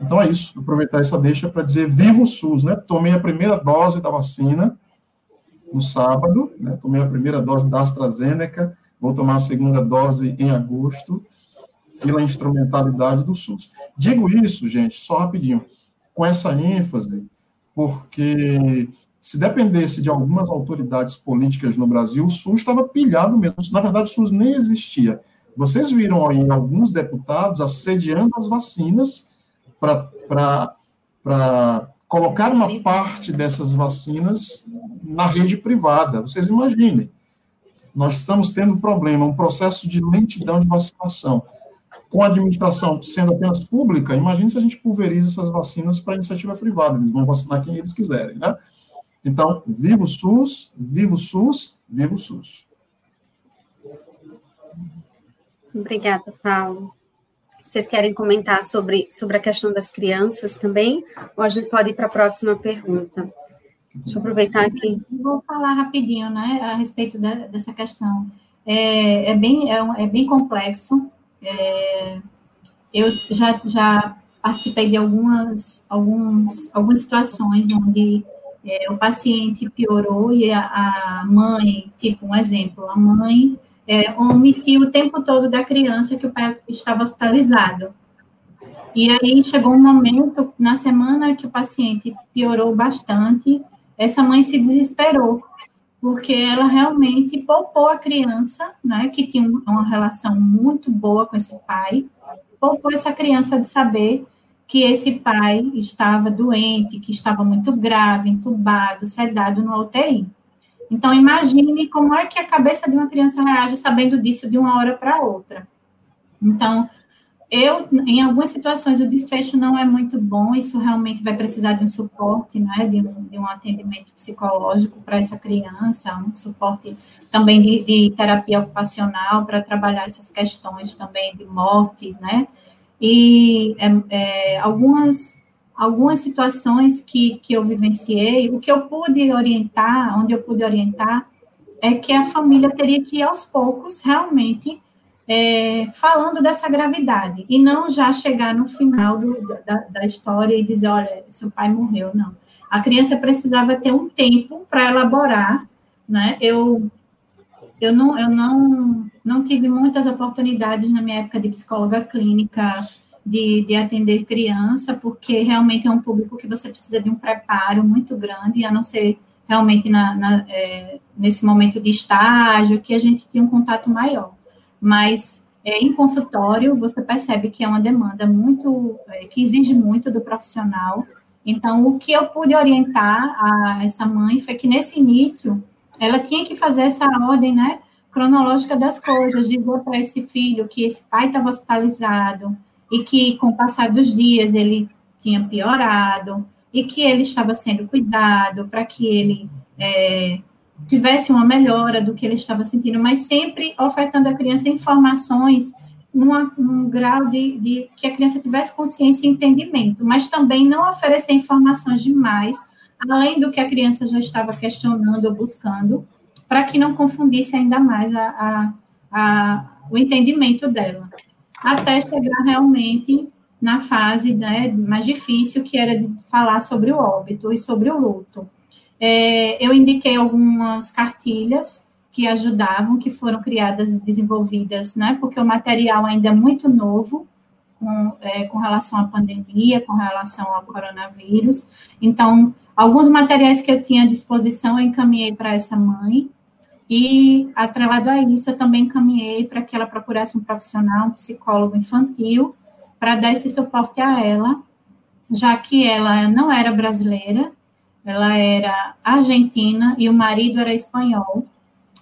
Então é isso, aproveitar essa deixa para dizer viva o SUS, né? Tomei a primeira dose da vacina no sábado, né? Tomei a primeira dose da AstraZeneca, vou tomar a segunda dose em agosto, pela instrumentalidade do SUS. Digo isso, gente, só rapidinho, com essa ênfase, porque se dependesse de algumas autoridades políticas no Brasil, o SUS estava pilhado mesmo. Na verdade, o SUS nem existia. Vocês viram aí alguns deputados assediando as vacinas para colocar uma parte dessas vacinas na rede privada. Vocês imaginem. Nós estamos tendo um problema, um processo de lentidão de vacinação. Com a administração sendo apenas pública, imagine se a gente pulveriza essas vacinas para iniciativa privada. Eles vão vacinar quem eles quiserem, né? Então, viva o SUS, viva o SUS, viva o SUS. Obrigada, Paulo. Vocês querem comentar sobre, sobre a questão das crianças também? Ou a gente pode ir para a próxima pergunta? Deixa eu aproveitar aqui. Vou falar rapidinho, né, a respeito da, dessa questão. É, é, bem, é, é bem complexo. É, eu já, já participei de algumas, alguns, algumas situações onde é, o paciente piorou e a, a, mãe, tipo um exemplo, a mãe é, omitiu o tempo todo da criança que o pai estava hospitalizado. E aí chegou um momento, na semana que o paciente piorou bastante, essa mãe se desesperou, porque ela realmente poupou a criança, né, que tinha uma relação muito boa com esse pai, poupou essa criança de saber que esse pai estava doente, que estava muito grave, entubado, sedado no UTI. Então, imagine como é que a cabeça de uma criança reage sabendo disso de uma hora para outra. Então, eu, em algumas situações, o desfecho não é muito bom, isso realmente vai precisar de um suporte, né, de um, de um atendimento psicológico para essa criança, um suporte também de, de terapia ocupacional para trabalhar essas questões também de morte, né, e é, é, algumas, algumas situações que, que eu vivenciei, o que eu pude orientar, onde eu pude orientar, é que a família teria que aos poucos, realmente, é, falando dessa gravidade, e não já chegar no final do, da, da história e dizer, olha, seu pai morreu, não. A criança precisava ter um tempo para elaborar, né? Eu eu não, eu não, não tive muitas oportunidades na minha época de psicóloga clínica de, de atender criança, porque realmente é um público que você precisa de um preparo muito grande, a não ser realmente na, na é, nesse momento de estágio, que a gente tinha um contato maior. Mas é, em consultório, você percebe que é uma demanda muito, é, que exige muito do profissional. Então, o que eu pude orientar a essa mãe foi que nesse início, ela tinha que fazer essa ordem, né, cronológica das coisas, dizer para esse filho que esse pai estava hospitalizado e que, com o passar dos dias, ele tinha piorado e que ele estava sendo cuidado para que ele é, tivesse uma melhora do que ele estava sentindo, mas sempre ofertando à criança informações numa, num grau de, de, que a criança tivesse consciência e entendimento, mas também não oferecer informações demais, além do que a criança já estava questionando ou buscando, para que não confundisse ainda mais a, a, a, o entendimento dela, até chegar realmente na fase né, mais difícil, que era de falar sobre o óbito e sobre o luto. É, eu indiquei algumas cartilhas que ajudavam, que foram criadas e desenvolvidas, né, porque o material ainda é muito novo, com, é, com, relação à pandemia, com relação ao coronavírus. Então, alguns materiais que eu tinha à disposição eu encaminhei para essa mãe, e, atrelado a isso, eu também encaminhei para que ela procurasse um profissional, um psicólogo infantil, para dar esse suporte a ela, já que ela não era brasileira, ela era argentina e o marido era espanhol.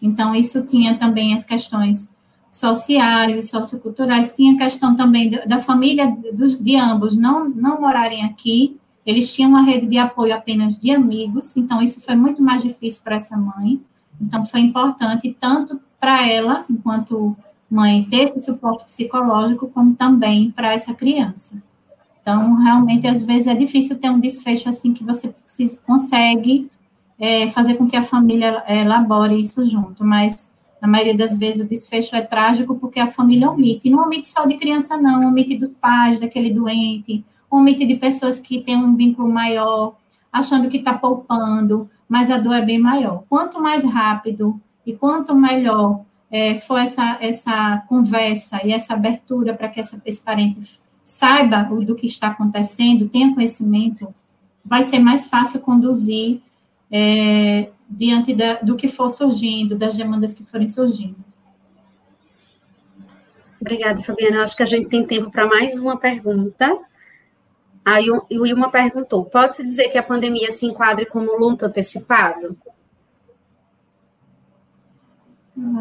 Então, isso tinha também as questões sociais e socioculturais, tinha questão também da família dos, de ambos não, não morarem aqui, eles tinham uma rede de apoio apenas de amigos, então isso foi muito mais difícil para essa mãe. Então, foi importante tanto para ela, enquanto mãe, ter esse suporte psicológico, como também para essa criança. Então, realmente, às vezes é difícil ter um desfecho assim que você consegue é, fazer com que a família é, elabore isso junto, mas na maioria das vezes o desfecho é trágico porque a família omite, e não omite só de criança, não, omite dos pais daquele doente, omite de pessoas que têm um vínculo maior, achando que está poupando, mas a dor é bem maior. Quanto mais rápido e quanto melhor é, for essa, essa conversa e essa abertura para que essa, esse parente saiba do que está acontecendo, tenha conhecimento, vai ser mais fácil conduzir é, diante da, do que for surgindo, das demandas que forem surgindo. Obrigada, Fabiana. Acho que a gente tem tempo para mais uma pergunta. Aí o Wilma perguntou: pode-se dizer que a pandemia se enquadre como luto antecipado?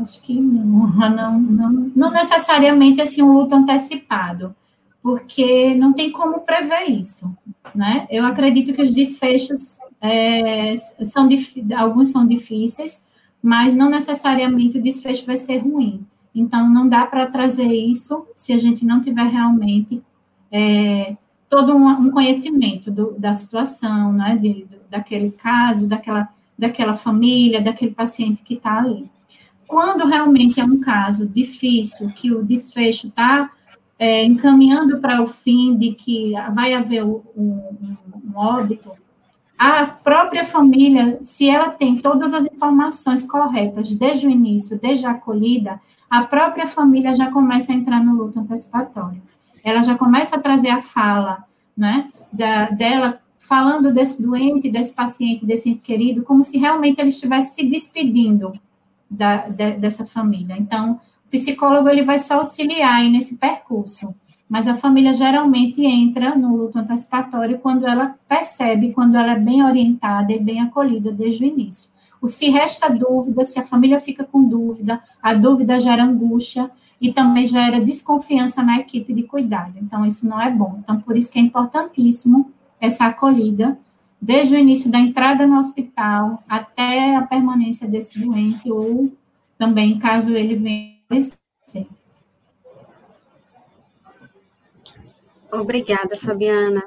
Acho que não, não, não, não necessariamente assim um luto antecipado porque não tem como prever isso, né? Eu acredito que os desfechos é, são alguns são difíceis, mas não necessariamente o desfecho vai ser ruim. Então, não dá para trazer isso se a gente não tiver realmente é, todo um, um conhecimento do, da situação, né? De, do, daquele caso, daquela, daquela família, daquele paciente que está ali. Quando realmente é um caso difícil, que o desfecho está é, encaminhando para o fim de que vai haver um, um, óbito, a própria família, se ela tem todas as informações corretas desde o início, desde a acolhida, a própria família já começa a entrar no luto antecipatório. Ela já começa a trazer a fala, né, da, dela falando desse doente, desse paciente, desse ente querido, como se realmente ele estivesse se despedindo da, de, dessa família. Então, o psicólogo ele vai só auxiliar nesse percurso, mas a família geralmente entra no luto antecipatório quando ela percebe, quando ela é bem orientada e bem acolhida desde o início. O se resta dúvida, se a família fica com dúvida, a dúvida gera angústia e também gera desconfiança na equipe de cuidado. Então, isso não é bom. Então, por isso que é importantíssimo essa acolhida, desde o início da entrada no hospital até a permanência desse doente, ou também, caso ele venha Obrigada, Fabiana.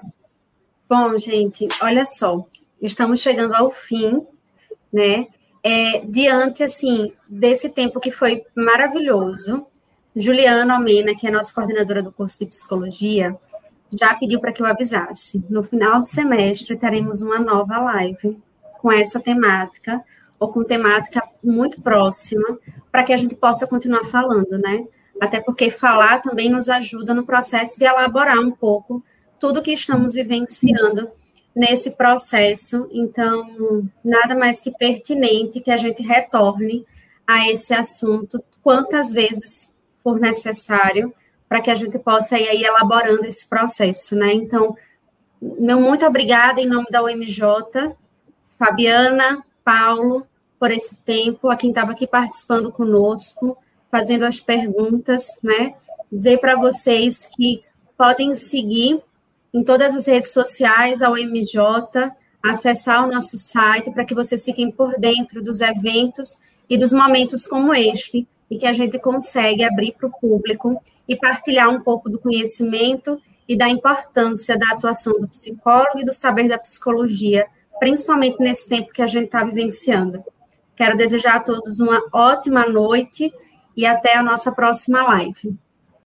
Bom, gente, olha só, estamos chegando ao fim, né? É, diante, assim, desse tempo que foi maravilhoso, Juliana Almena, que é nossa coordenadora do curso de psicologia, já pediu para que eu avisasse. No final do semestre, teremos uma nova live com essa temática, ou com temática muito próxima, para que a gente possa continuar falando, né? Até porque falar também nos ajuda no processo de elaborar um pouco tudo que estamos vivenciando nesse processo. Então, nada mais que pertinente que a gente retorne a esse assunto quantas vezes for necessário para que a gente possa ir elaborando esse processo, né? Então, meu muito obrigada em nome da UMJ, Fabiana, Paulo, por esse tempo, a quem estava aqui participando conosco, fazendo as perguntas, né? Dizer para vocês que podem seguir em todas as redes sociais a UMJ, acessar o nosso site para que vocês fiquem por dentro dos eventos e dos momentos como este, e que a gente consegue abrir para o público e partilhar um pouco do conhecimento e da importância da atuação do psicólogo e do saber da psicologia, principalmente nesse tempo que a gente está vivenciando. Quero desejar a todos uma ótima noite e até a nossa próxima live.